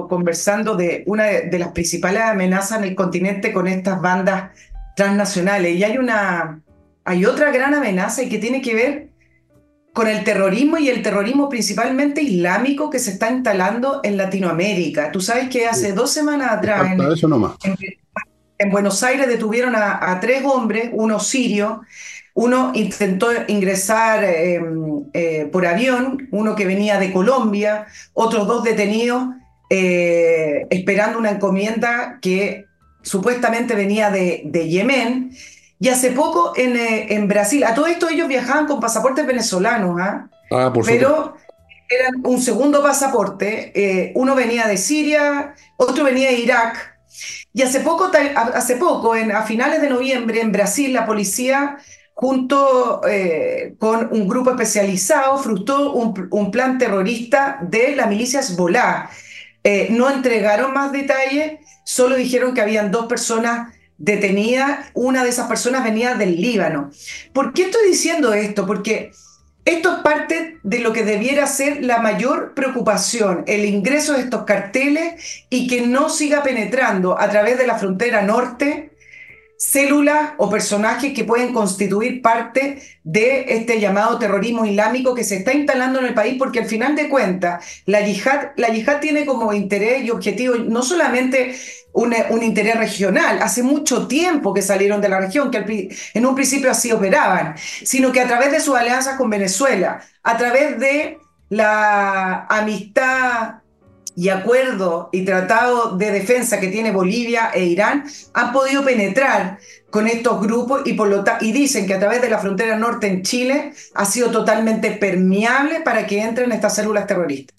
conversando de una de las principales amenazas en el continente con estas bandas transnacionales. Y hay una, hay otra gran amenaza y que tiene que ver con el terrorismo y el terrorismo principalmente islámico que se está instalando en Latinoamérica. Tú sabes que hace dos semanas atrás en, Buenos Aires detuvieron a, tres hombres, uno sirio, uno intentó ingresar em, eh, por avión, uno que venía de Colombia, otros dos detenidos eh, esperando una encomienda que supuestamente venía de, de Yemen. Y hace poco en, eh, en, Brasil, a todo esto ellos viajaban con pasaportes venezolanos, ¿ah? ah pero eran un segundo pasaporte. Eh, uno venía de Siria, otro venía de Irak. Y hace poco, hace poco en, a finales de noviembre, en Brasil, la policía, junto eh, con un grupo especializado, frustró un, un, plan terrorista de la milicia Hezbollah. No entregaron más detalles, solo dijeron que habían dos personas detenidas, una de esas personas venía del Líbano. ¿Por qué estoy diciendo esto? Porque esto es parte de lo que debiera ser la mayor preocupación, el ingreso de estos carteles y que no siga penetrando a través de la frontera norte células o personajes que pueden constituir parte de este llamado terrorismo islámico que se está instalando en el país, porque al final de cuentas, la yihad, la tiene como interés y objetivo no solamente un, un, interés regional, hace mucho tiempo que salieron de la región, que en un principio así operaban, sino que a través de sus alianzas con Venezuela, a través de la amistad y acuerdo y tratado de defensa que tiene Bolivia e Irán han podido penetrar con estos grupos y, por lo y dicen que a través de la frontera norte en Chile ha sido totalmente permeable para que entren estas células terroristas.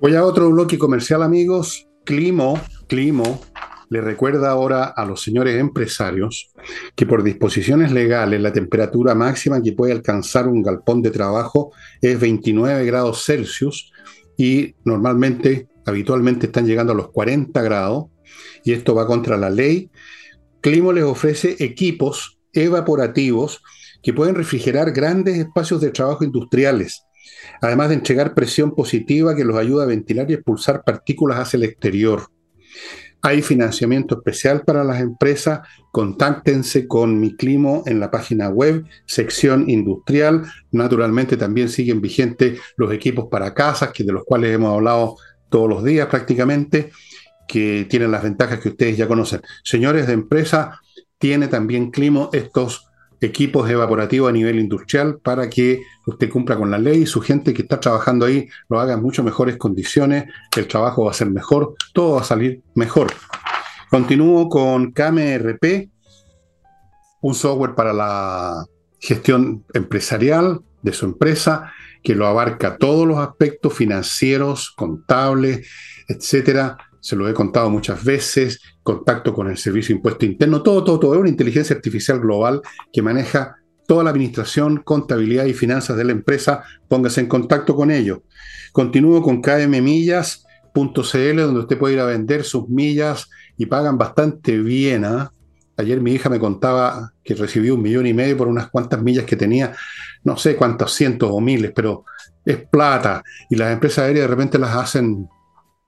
Voy a otro bloque comercial, amigos. Climo, Climo le recuerda ahora a los señores empresarios que por disposiciones legales la temperatura máxima que puede alcanzar un galpón de trabajo es 29 grados Celsius y normalmente, habitualmente están llegando a los 40 grados y esto va contra la ley. Climo les ofrece equipos evaporativos que pueden refrigerar grandes espacios de trabajo industriales, además de entregar presión positiva que los ayuda a ventilar y expulsar partículas hacia el exterior. Hay financiamiento especial para las empresas. Contáctense con Mi Climo en la página web, sección industrial. Naturalmente también siguen vigentes los equipos para casas, que de los cuales hemos hablado todos los días prácticamente, que tienen las ventajas que ustedes ya conocen. Señores de empresa, tiene también Climo estos equipos evaporativos a nivel industrial para que usted cumpla con la ley y su gente que está trabajando ahí lo haga en mucho mejores condiciones, el trabajo va a ser mejor, todo va a salir mejor. Continúo con KMRP, un software para la gestión empresarial de su empresa que lo abarca todos los aspectos financieros, contables, etcétera, se lo he contado muchas veces, contacto con el Servicio de Impuesto Interno, todo, todo, todo. Es una inteligencia artificial global que maneja toda la administración, contabilidad y finanzas de la empresa. Póngase en contacto con ellos. Continúo con kmmillas.cl, donde usted puede ir a vender sus millas y pagan bastante bien. ¿ah? Ayer mi hija me contaba que recibió un millón y medio por unas cuantas millas que tenía, no sé cuántos cientos o miles, pero es plata. Y las empresas aéreas de repente las hacen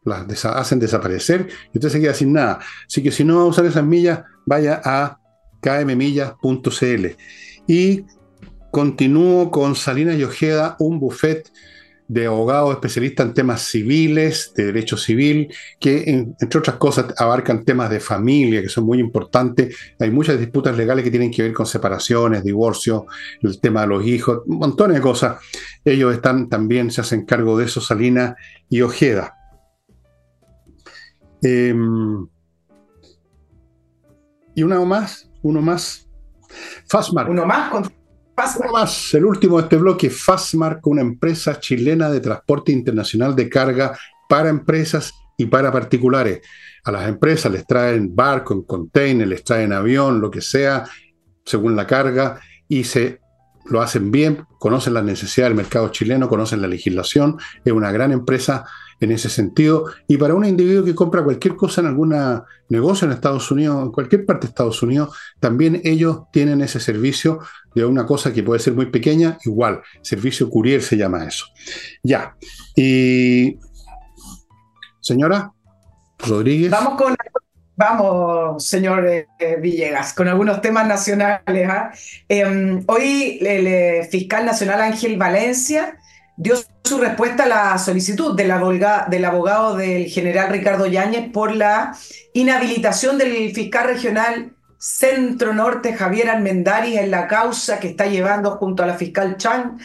las hacen desaparecer y usted se queda sin nada. Así que si no va a usar esas millas, vaya a kmmillas.cl. Y continúo con Salinas y Ojeda, un buffet de abogados especialistas en temas civiles, de derecho civil, que entre otras cosas abarcan temas de familia, que son muy importantes. Hay muchas disputas legales que tienen que ver con separaciones, divorcio, el tema de los hijos, montón de cosas. Ellos están también, se hacen cargo de eso, Salinas y Ojeda. Em, y uno más, uno más. Fastmark. Uno más con Uno más, el último de este bloque, Fastmark, una empresa chilena de transporte internacional de carga para empresas y para particulares. A las empresas les traen barco, en container, les traen avión, lo que sea, según la carga, y se lo hacen bien, conocen las necesidades del mercado chileno, conocen la legislación, es una gran empresa en ese sentido. Y para un individuo que compra cualquier cosa en algún negocio en Estados Unidos, en cualquier parte de Estados Unidos, también ellos tienen ese servicio de una cosa que puede ser muy pequeña, igual, servicio courier se llama eso. Ya. Y señora Rodríguez. Vamos con Vamos, señor eh, Villegas, con algunos temas nacionales. ¿ah? Em, hoy el, fiscal nacional Ángel Valencia dio su respuesta a la solicitud del, abogado del general Ricardo Yáñez por la inhabilitación del fiscal regional Centro Norte Javier Almendari en la causa que está llevando junto a la fiscal Chang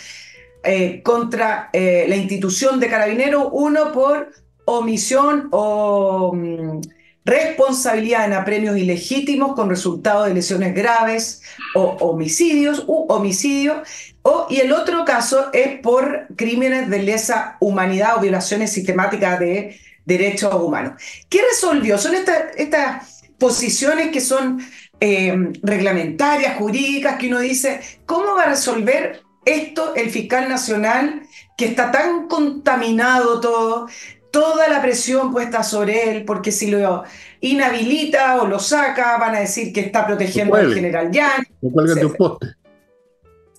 eh, contra eh, la institución de carabineros, uno por omisión o... Mm, responsabilidad en apremios ilegítimos con resultado de lesiones graves o homicidios u homicidio, o, y el otro caso es por crímenes de lesa humanidad o violaciones sistemáticas de derechos humanos. ¿Qué resolvió? Son estas posiciones que son eh, reglamentarias, jurídicas, que uno dice, ¿cómo va a resolver esto el fiscal nacional que está tan contaminado todo, toda la presión puesta sobre él, porque si lo inhabilita o lo saca, van a decir que está protegiendo al general Yang. Lo cuelgan de un poste.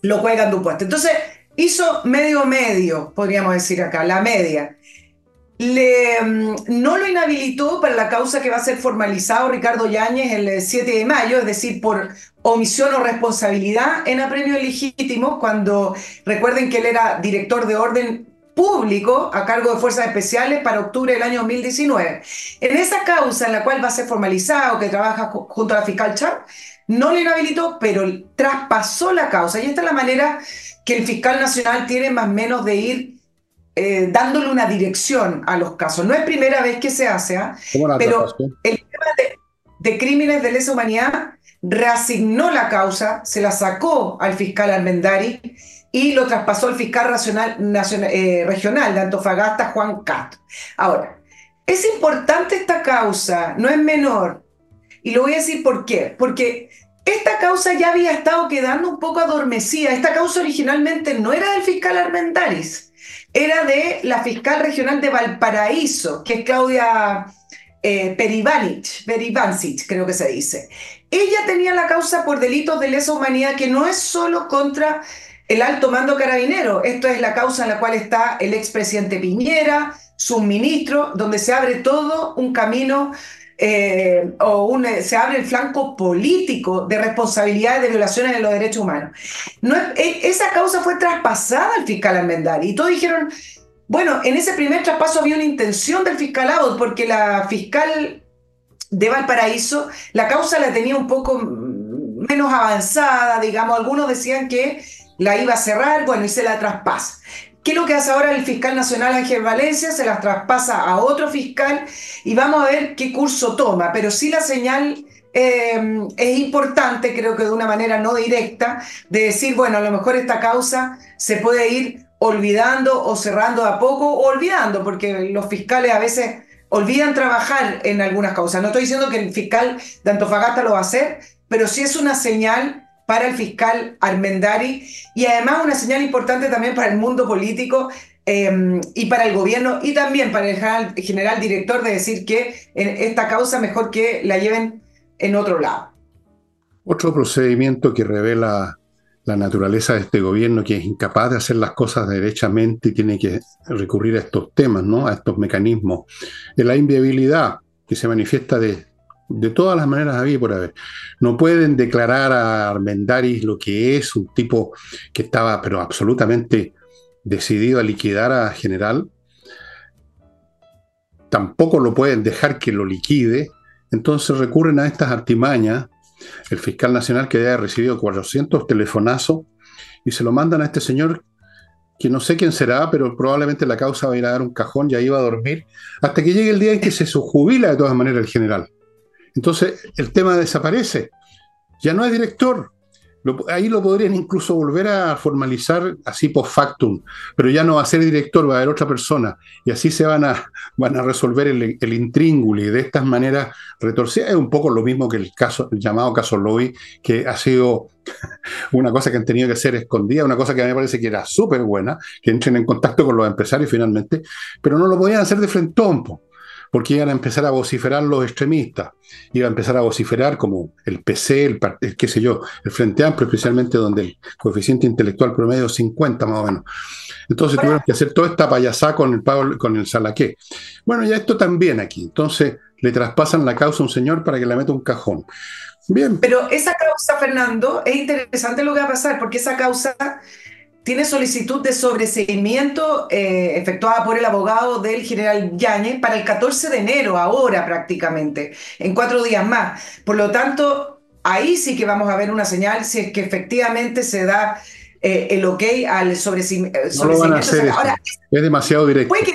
Lo cuelgan de un poste. Entonces, hizo medio medio, podríamos decir acá, la media. Le, mm, no lo inhabilitó para la causa que va a ser formalizado Ricardo Yáñez el 7 de mayo, es decir, por omisión o responsabilidad en apremio legítimo, cuando recuerden que él era director de orden público a cargo de fuerzas especiales para octubre del año 2019. En esa causa en la cual va a ser formalizado, que trabaja junto a la fiscal Char, no le inhabilitó, pero traspasó la causa. Y esta es la manera que el fiscal nacional tiene más o menos de ir eh, dándole una dirección a los casos. No es primera vez que se hace, ¿ah? pero el tema de, de crímenes de lesa humanidad reasignó la causa, se la sacó al fiscal Almendari y lo traspasó el fiscal eh, regional de Antofagasta, Juan Castro. Ahora, es importante esta causa, no es menor, y lo voy a decir por qué, porque esta causa ya había estado quedando un poco adormecida. Esta causa originalmente no era del fiscal Armendaris, era de la fiscal regional de Valparaíso, que es Claudia eh, creo que se dice. Ella tenía la causa por delitos de lesa humanidad que no es solo contra el alto mando carabinero. Esto es la causa en la cual está el expresidente Piñera, su ministro, donde se abre todo un camino eh, o un, se abre el flanco político de responsabilidades de violaciones de los derechos humanos. No, e, esa causa fue traspasada al fiscal Almendari y todos dijeron, bueno, en ese primer traspaso había una intención del fiscal Abbott porque la fiscal de Valparaíso, la causa la tenía un poco menos avanzada, digamos, algunos decían que la iba a cerrar, bueno, y se la traspasa. ¿Qué es lo que hace ahora el fiscal nacional Ángel Valencia? Se las traspasa a otro fiscal y vamos a ver qué curso toma, pero sí la señal em, es importante, creo que de una manera no directa, de decir, bueno, a lo mejor esta causa se puede ir olvidando o cerrando a poco o olvidando, porque los fiscales a veces olvidan trabajar en algunas causas. No estoy diciendo que el fiscal de Antofagasta lo va a hacer, pero sí es una señal para el fiscal Armendari y además una señal importante también para el mundo político em, y para el gobierno y también para el general, director de decir que en esta causa mejor que la lleven en otro lado. Otro procedimiento que revela la naturaleza de este gobierno que es incapaz de hacer las cosas derechamente y tiene que recurrir a estos temas, ¿no? a estos mecanismos, la inviabilidad que se manifiesta de, de todas las maneras había por haber. No pueden declarar a Armendaris lo que es, un tipo que estaba pero absolutamente decidido a liquidar a General. Tampoco lo pueden dejar que lo liquide. Entonces recurren a estas artimañas. El fiscal nacional que haya recibido 400 telefonazos y se lo mandan a este señor que no sé quién será, pero probablemente la causa va a ir a dar un cajón, ya iba a dormir, hasta que llegue el día en que se subjubila de todas maneras el general. Entonces el tema desaparece. Ya no hay director. ahí lo podrían incluso volver a formalizar así post factum, pero ya no va a ser director, va a haber otra persona. Y así se van a, resolver el, el y de estas maneras retorcidas. Es un poco lo mismo que el caso, el llamado caso Lobby, que ha sido [laughs] una cosa que han tenido que ser escondida, una cosa que a mí me parece que era súper buena, que entren en contacto con los empresarios finalmente, pero no lo podían hacer de frente a porque iban a empezar a vociferar los extremistas, iban a empezar a vociferar como el PC, el, qué sé yo, el Frente Amplio, especialmente donde el coeficiente intelectual promedio es 50 más o menos. Entonces tuvieron que hacer toda esta payasá con el, con el salaqué. Bueno, ya esto también aquí. Entonces le traspasan la causa a un señor para que le meta un cajón. Bien. Pero esa causa, Fernando, es interesante lo que va a pasar, porque esa causa tiene solicitud de sobreseimiento eh, efectuada por el abogado del general Yáñez para el 14 de enero, ahora prácticamente, en cuatro días más. Por lo tanto, ahí sí que vamos a ver una señal si es que efectivamente se da eh, el ok al sobreseimiento. No es demasiado directo. Puede que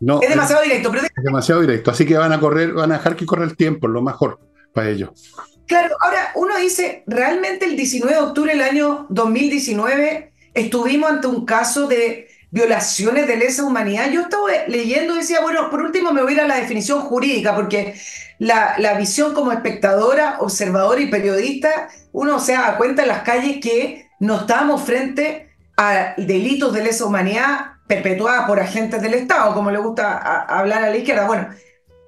no. es demasiado directo. Pero Es demasiado directo. Así que van a correr, van a dejar que corra el tiempo, lo mejor para ellos. Claro, ahora uno dice, realmente el 19 de octubre del año 2019 estuvimos ante un caso de violaciones de lesa humanidad. Yo estaba leyendo y decía, bueno, por último me voy a ir a la definición jurídica, porque la, la visión como espectadora, observadora y periodista, uno se da cuenta en las calles que no estamos frente a delitos de lesa humanidad perpetuadas por agentes del Estado, como le gusta hablar a la izquierda. Bueno,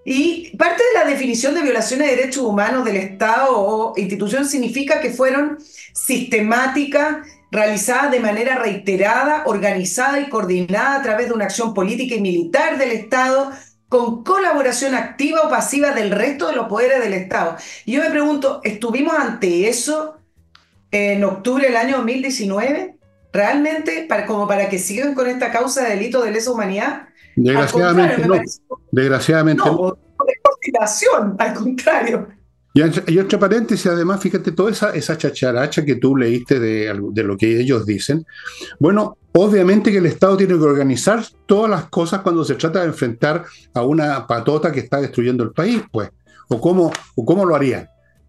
y parte de la definición de violaciones de derechos humanos del Estado o institución significa que fueron sistemáticas realizada de manera reiterada, organizada y coordinada a través de una acción política y militar del Estado con colaboración activa o pasiva del resto de los poderes del Estado. Y yo me pregunto, ¿estuvimos ante eso en octubre del año 2019? ¿Realmente para, como para que sigan con esta causa de delito de lesa humanidad? Desgraciadamente no. Desgraciadamente no. no. Al contrario. Y, otro paréntesis, además, fíjate, toda esa, esa chacharacha que tú leíste de, de, lo que ellos dicen. Bueno, obviamente que el Estado tiene que organizar todas las cosas cuando se trata de enfrentar a una patota que está destruyendo el país, pues. ¿O cómo, o cómo lo harían?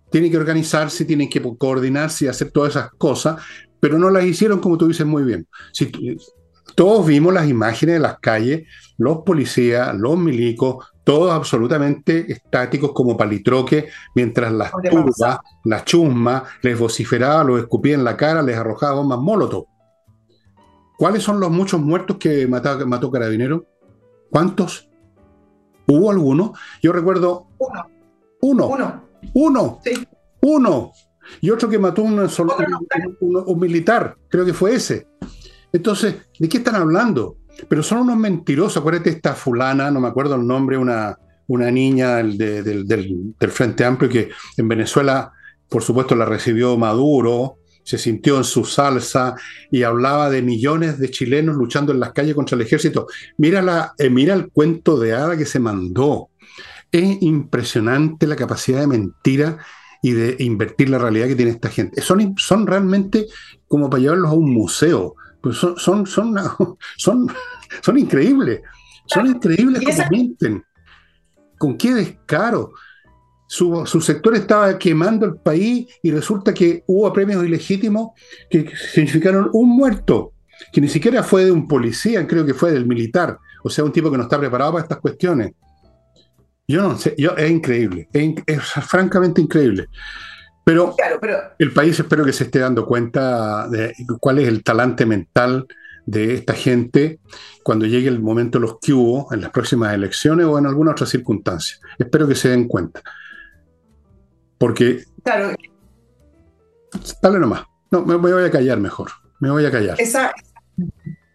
Tienen que organizarse, tienen que coordinarse y hacer todas esas cosas, pero no las hicieron como tú dices muy bien. Todos vimos las imágenes de las calles, los policías, los milicos, todos absolutamente estáticos como palitroque, mientras las turbas, la chusma, les vociferaba, los escupía en la cara, les arrojaba bombas molotov. ¿Cuáles son los muchos muertos que mató, mató Carabinero? ¿Cuántos? ¿Hubo alguno? Yo recuerdo uno. Uno. Uno. Uno. Sí. Uno. Y otro que mató un, un, un militar, creo que fue ese. Entonces, ¿de qué están hablando? Pero son unos mentirosos. Acuérdate esta fulana, no me acuerdo el nombre, una, una niña del, del, Frente Amplio que en Venezuela, por supuesto, la recibió Maduro, se sintió en su salsa y hablaba de millones de chilenos luchando en las calles contra el ejército. Mira, la, eh, mira el cuento de hada que se mandó. Es impresionante la capacidad de mentira y de invertir la realidad que tiene esta gente. Son, son realmente como para llevarlos a un museo pues son, son, son, [laughs] son, son increíbles. Son increíbles como mienten. ¿Con qué descaro? Su, su, sector estaba quemando el país y resulta que hubo premios ilegítimos que significaron un muerto, que ni siquiera fue de un policía, creo que fue del militar, o sea, un tipo que no está preparado para estas cuestiones. Yo no sé, yo, es increíble, es francamente increíble. Pero, el país espero que se esté dando cuenta de cuál es el talante mental de esta gente cuando llegue el momento de los que hubo en las próximas elecciones o en alguna otra circunstancia. Espero que se den cuenta. Porque... Claro. Dale nomás. No, me voy a callar mejor. Me voy a callar. Esa,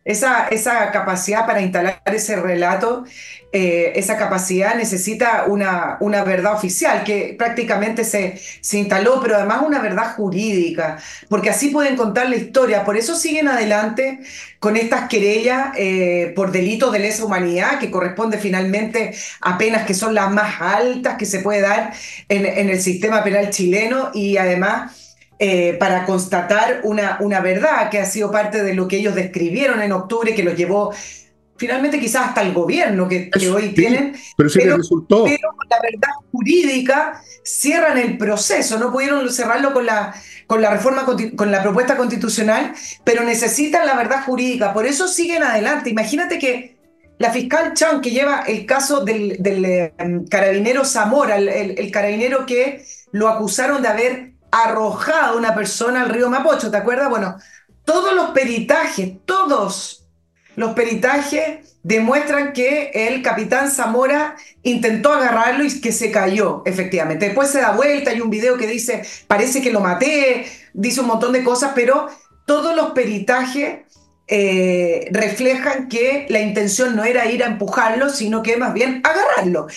esa, esa capacidad para instalar ese relato, eh, esa capacidad necesita una, una verdad oficial que prácticamente se, se instaló, pero además una verdad jurídica, porque así pueden contar la historia. Por eso siguen adelante con estas querellas eh, por delitos de lesa humanidad, que corresponde finalmente a penas que son las más altas que se puede dar en, en el sistema penal chileno y además eh, para constatar una, una verdad que ha sido parte de lo que ellos describieron en octubre, que los llevó finalmente quizás hasta el gobierno que, hoy tienen, pero, resultó. pero la verdad jurídica cierran el proceso, no pudieron cerrarlo con la, con la reforma, con la propuesta constitucional, pero necesitan la verdad jurídica, por eso siguen adelante. Imagínate que la fiscal Chan, que lleva el caso del, em, carabinero Zamora, el, carabinero que lo acusaron de haber arrojado a una persona al río Mapocho, ¿te acuerdas? Bueno, todos los peritajes, todos los peritajes demuestran que el capitán Zamora intentó agarrarlo y que se cayó, efectivamente. Después se da vuelta, hay un video que dice, parece que lo maté, dice un montón de cosas, pero todos los peritajes eh, reflejan que la intención no era ir a empujarlo, sino que más bien agarrarlo.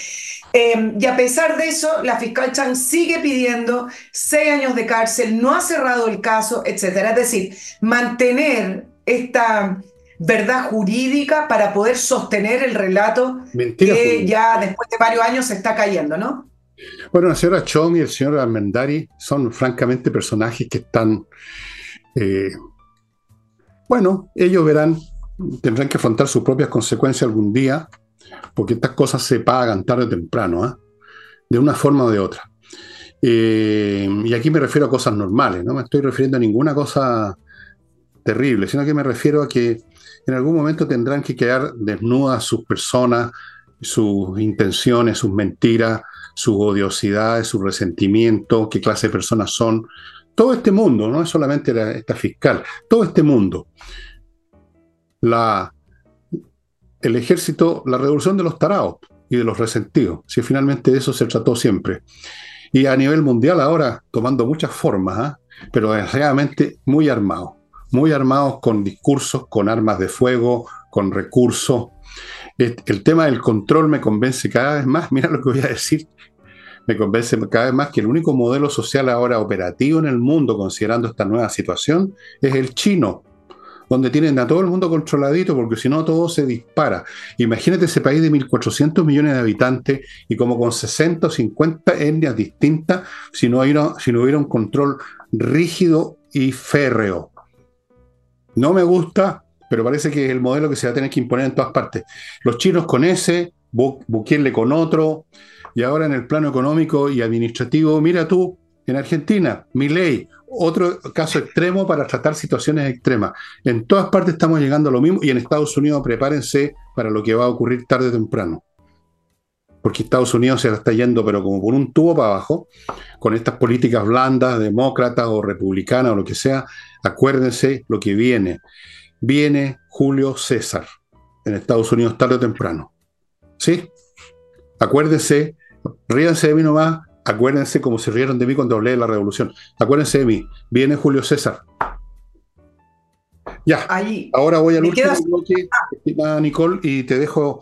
Em, y a pesar de eso, la fiscal Chang sigue pidiendo seis años de cárcel, no ha cerrado el caso, etc. Es decir, mantener esta verdad jurídica para poder sostener el relato que ya después de varios años se está cayendo, ¿no? Bueno, la señora Chong y el señor Almendari son francamente personajes que están, eh, bueno, ellos verán, tendrán que afrontar sus propias consecuencias algún día, porque estas cosas se pagan tarde o temprano, ¿ah? de una forma o de otra. Eh, y aquí me refiero a cosas normales, no me estoy refiriendo a ninguna cosa terrible, sino que me refiero a que en algún momento tendrán que quedar desnudas sus personas, sus intenciones, sus mentiras, sus odiosidades, su resentimiento, qué clase de personas son. Todo este mundo, no es solamente esta fiscal, todo este mundo. La, el ejército, la revolución de los taraos y de los resentidos, si finalmente de eso se trató siempre. Y a nivel mundial ahora tomando muchas formas, ¿ah? pero desgraciadamente muy armados muy armados con discursos, con armas de fuego, con recursos. El tema del control me convence cada vez más, [laughs] mira lo que voy a decir, me convence cada vez más que el único modelo social ahora operativo en el mundo, considerando esta nueva situación, es el chino, donde tienen a todo el mundo controladito, porque si no todo se dispara. Imagínate ese país de 1.400 millones de habitantes y como con 60 o 50 etnias distintas, si no, hubiera, un control rígido y férreo. No me gusta, pero parece que es el modelo que se va a tener que imponer en todas partes. Los chinos con ese, Bukele con otro, y ahora en el plano económico y administrativo, mira tú, en Argentina, mi ley, otro caso extremo para tratar situaciones extremas. En todas partes estamos llegando a lo mismo y en Estados Unidos prepárense para lo que va a ocurrir tarde o temprano. Porque Estados Unidos se está yendo, pero como por un tubo para abajo, con estas políticas blandas, demócratas o republicanas o lo que sea, Acuérdense lo que viene. Viene Julio César en Estados Unidos tarde o temprano. ¿Sí? Acuérdense, ríanse de mí nomás, acuérdense como se rieron de mí cuando hablé de la revolución. Acuérdense de mí, viene Julio César. Ya, ahora voy al último bloque, Nicole, y te dejo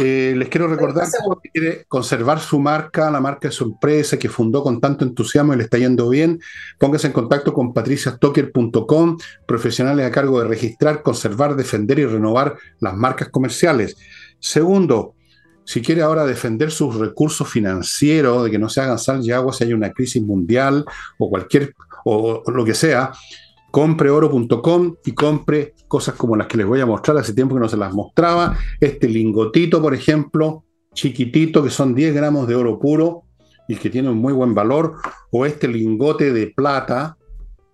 eh, les quiero recordar que quiere conservar su marca, la marca de su empresa que fundó con tanto entusiasmo y le está yendo bien. Póngase en contacto con patriciastocker.com, profesionales a cargo de registrar, conservar, defender y renovar las marcas comerciales. Segundo, si quiere ahora defender sus recursos financieros, de que no se hagan sal y agua si hay una crisis mundial o cualquier, o lo que sea, compre oro.com y compre cosas como las que les voy a mostrar, hace tiempo que no se las mostraba, este lingotito, por ejemplo, chiquitito, que son 10 gramos de oro puro y que tiene un muy buen valor, o este lingote de plata,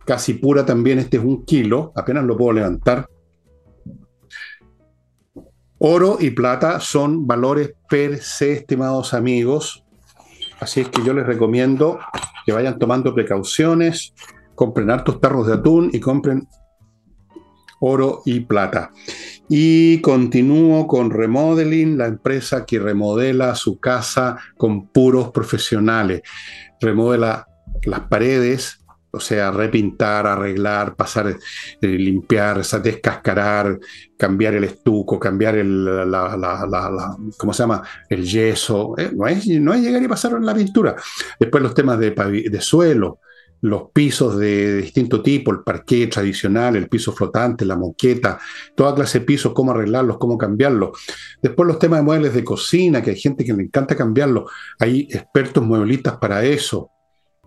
casi pura también, este es un kilo, apenas lo puedo levantar. Oro y plata son valores per se, estimados amigos, así es que yo les recomiendo que vayan tomando precauciones, compren hartos tarros de atún y compren oro y plata. Y continúo con Remodeling, la empresa que remodela su casa con puros profesionales. Remodela las paredes, o sea, repintar, arreglar, pasar, eh, limpiar, descascarar, cambiar el estuco, cambiar el, la, ¿cómo se llama? El yeso. Eh, no, es, no es llegar y pasar en la pintura. Después los temas de, de suelo, los pisos de distinto tipo, el parqué tradicional, el piso flotante, la moqueta, toda clase de pisos, cómo arreglarlos, cómo cambiarlos. Después los temas de muebles de cocina, que hay gente que le encanta cambiarlos. Hay expertos mueblistas para eso.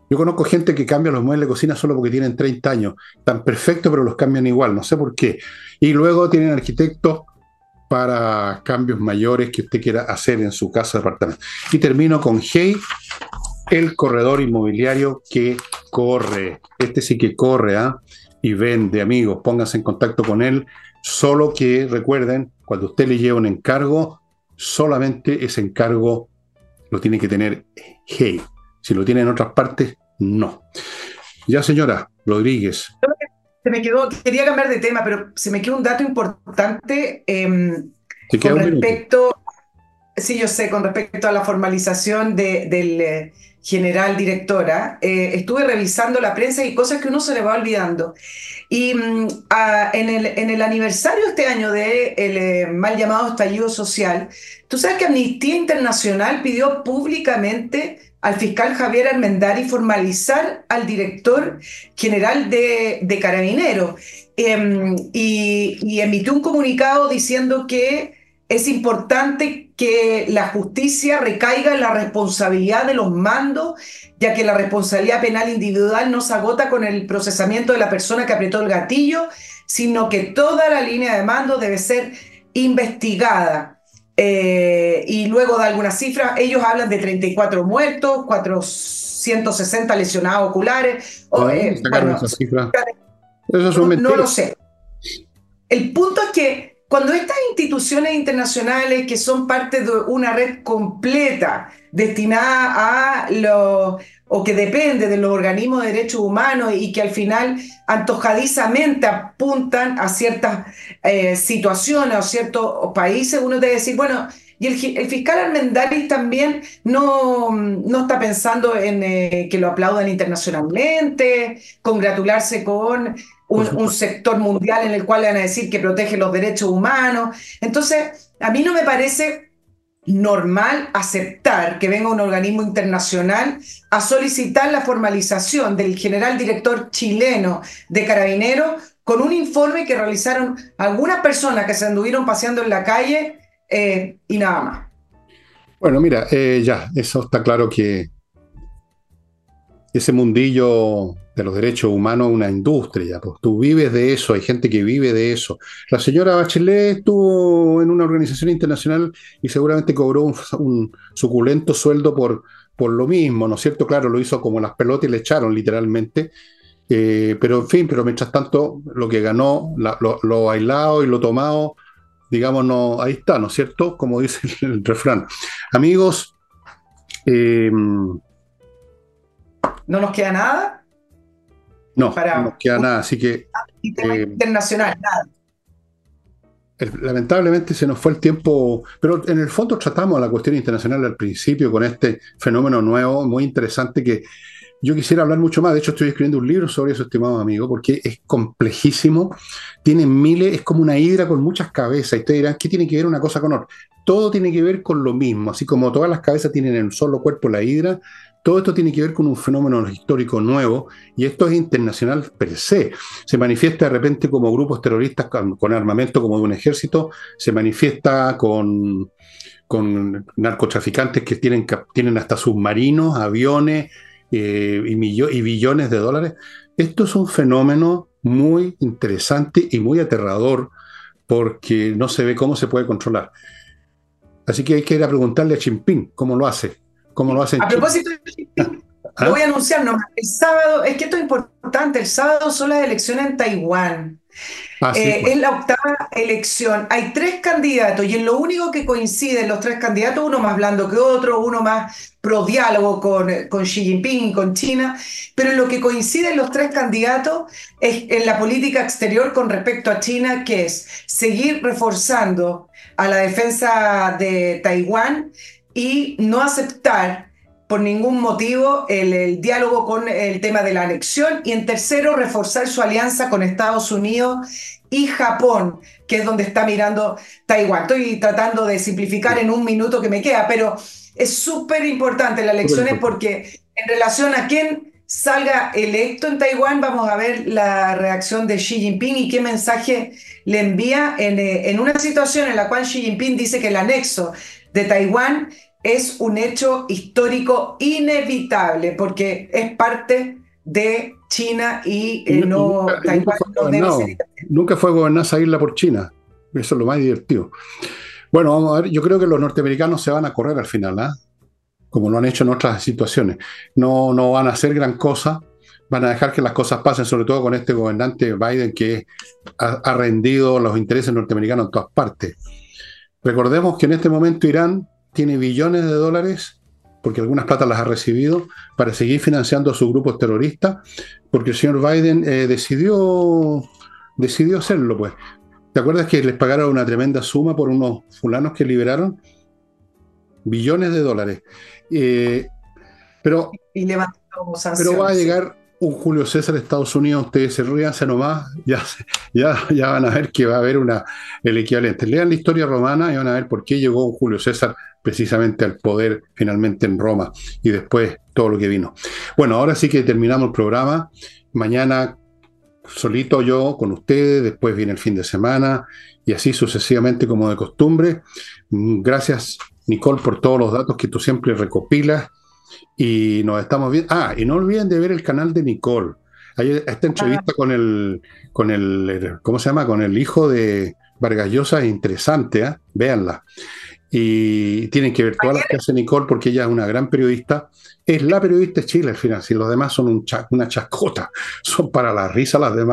Yo conozco gente que cambia los muebles de cocina solo porque tienen 30 años. Están perfectos, pero los cambian igual, no sé por qué. Y luego tienen arquitectos para cambios mayores que usted quiera hacer en su casa de departamento. Y termino con Hey, el corredor inmobiliario que corre. Este sí que corre, ¿ah? Y vende, amigos, pónganse en contacto con él. Solo que recuerden, cuando usted le lleva un encargo, solamente ese encargo lo tiene que tener Hey. Si lo tiene en otras partes, no. Ya, señora Rodríguez. Se me quedó, quería cambiar de tema, pero se me quedó un dato importante em, con respecto, sí, yo sé, con respecto a la formalización de, del eh, general directora. Eh, estuve revisando la prensa y cosas que uno se le va olvidando. Y mm, en, el, en, el, aniversario este año del de eh, mal llamado estallido social, tú sabes que Amnistía Internacional pidió públicamente al fiscal Javier Almendari formalizar al director general de, de Carabineros em, y, y, emitió un comunicado diciendo que es importante que la justicia recaiga en la responsabilidad de los mandos, ya que la responsabilidad penal individual no se agota con el procesamiento de la persona que apretó el gatillo, sino que toda la línea de mando debe ser investigada. Eh, y luego de algunas cifras, ellos hablan de 34 muertos, 460 lesionados oculares. Eh, no, no lo sé. El punto es que cuando estas instituciones internacionales que son parte de una red completa destinada a los o que depende de los organismos de derechos humanos y que al final antojadizamente apuntan a ciertas eh, situaciones o ciertos países, uno debe decir, bueno, y el, fiscal Armendáriz también no, no está pensando en eh, que lo aplaudan internacionalmente, congratularse con un, un, sector mundial en el cual le van a decir que protege los derechos humanos. Entonces, a mí no me parece normal aceptar que venga un organismo internacional a solicitar la formalización del general director chileno de Carabineros con un informe que realizaron algunas personas que se anduvieron paseando en la calle eh, y nada más. Bueno, mira, eh, ya, eso está claro que ese mundillo de los derechos humanos una industria. Pues tú vives de eso, hay gente que vive de eso. La señora Bachelet estuvo en una organización internacional y seguramente cobró un, suculento sueldo por, por lo mismo, ¿no es cierto? Claro, lo hizo como las pelotas y le echaron literalmente. Eh, pero en fin, pero mientras tanto, lo que ganó, lo, lo, bailado y lo tomado, digamos, no, ahí está, ¿no es cierto? Como dice el, refrán. Amigos, eh, ¿no nos queda nada? No, no queda nada, así que... Eh, internacional, nada. Lamentablemente se nos fue el tiempo, pero en el fondo tratamos la cuestión internacional al principio con este fenómeno nuevo, muy interesante que yo quisiera hablar mucho más. De hecho, estoy escribiendo un libro sobre eso, estimado amigo, porque es complejísimo. Tiene miles, es como una hidra con muchas cabezas. Y ustedes dirán, ¿qué tiene que ver una cosa con otra? Todo tiene que ver con lo mismo. Así como todas las cabezas tienen en un solo cuerpo la hidra, todo esto tiene que ver con un fenómeno histórico nuevo y esto es internacional per se. Se manifiesta de repente como grupos terroristas con, armamento como de un ejército, se manifiesta con, con narcotraficantes que tienen, tienen hasta submarinos, aviones eh, y, billones de dólares. Esto es un fenómeno muy interesante y muy aterrador porque no se ve cómo se puede controlar. Así que hay que ir a preguntarle a Chimpín cómo lo hace. ¿Cómo lo hacen? A propósito, ¿Ah? lo voy a anunciar nomás. El sábado, es que esto es importante, el sábado son las elecciones en Taiwán. Ah, eh, pues. Es la octava elección. Hay tres candidatos y en lo único que coinciden los tres candidatos, uno más blando que otro, uno más pro diálogo con, con Xi Jinping y con China, pero en lo que coinciden los tres candidatos es en la política exterior con respecto a China, que es seguir reforzando a la defensa de Taiwán y no aceptar por ningún motivo el, diálogo con el tema de la anexión y en tercero reforzar su alianza con Estados Unidos y Japón, que es donde está mirando Taiwán. Estoy tratando de simplificar en un minuto que me queda, pero es súper importante las elecciones porque en relación a quién salga electo en Taiwán, vamos a ver la reacción de Xi Jinping y qué mensaje le envía en, eh, en una situación en la cual Xi Jinping dice que el anexo de Taiwán es un hecho histórico inevitable porque es parte de China y eh, no nunca, Taiwán nunca fue, gobernada, nunca fue gobernada esa isla por China. Eso es lo más divertido. Bueno, vamos a ver, yo creo que los norteamericanos se van a correr al final, ¿ah? como lo han hecho en otras situaciones. No, no van a hacer gran cosa, van a dejar que las cosas pasen, sobre todo con este gobernante Biden que ha, ha rendido los intereses norteamericanos en todas partes. Recordemos que en este momento Irán tiene billones de dólares, porque algunas platas las ha recibido, para seguir financiando a sus grupos terroristas, porque el señor Biden eh, decidió, decidió hacerlo, pues. ¿Te acuerdas que les pagaron una tremenda suma por unos fulanos que liberaron? Billones de dólares. Eh, pero, y pero va a llegar un Julio César de Estados Unidos, ustedes se ríanse nomás, [laughs] ya, ya, ya van a ver que va a haber una, el equivalente. Lean la historia romana y van a ver por qué llegó un Julio César precisamente al poder finalmente en Roma y después todo lo que vino. Bueno, ahora sí que terminamos el programa. Mañana solito yo con ustedes, después viene el fin de semana y así sucesivamente como de costumbre. Gracias, Nicole, por todos los datos que tú siempre recopilas y nos estamos viendo. Ah, y no olviden de ver el canal de Nicole. Hay esta entrevista ah. con el, con el, ¿cómo se llama? Con el hijo de Vargas Llosa es interesante, ¿eh? Véanla. Y tienen que ver todas las que hace Nicole porque ella es una gran periodista. Es la periodista de Chile al final, si los demás son un una chacota, [laughs] son para la risa las demás.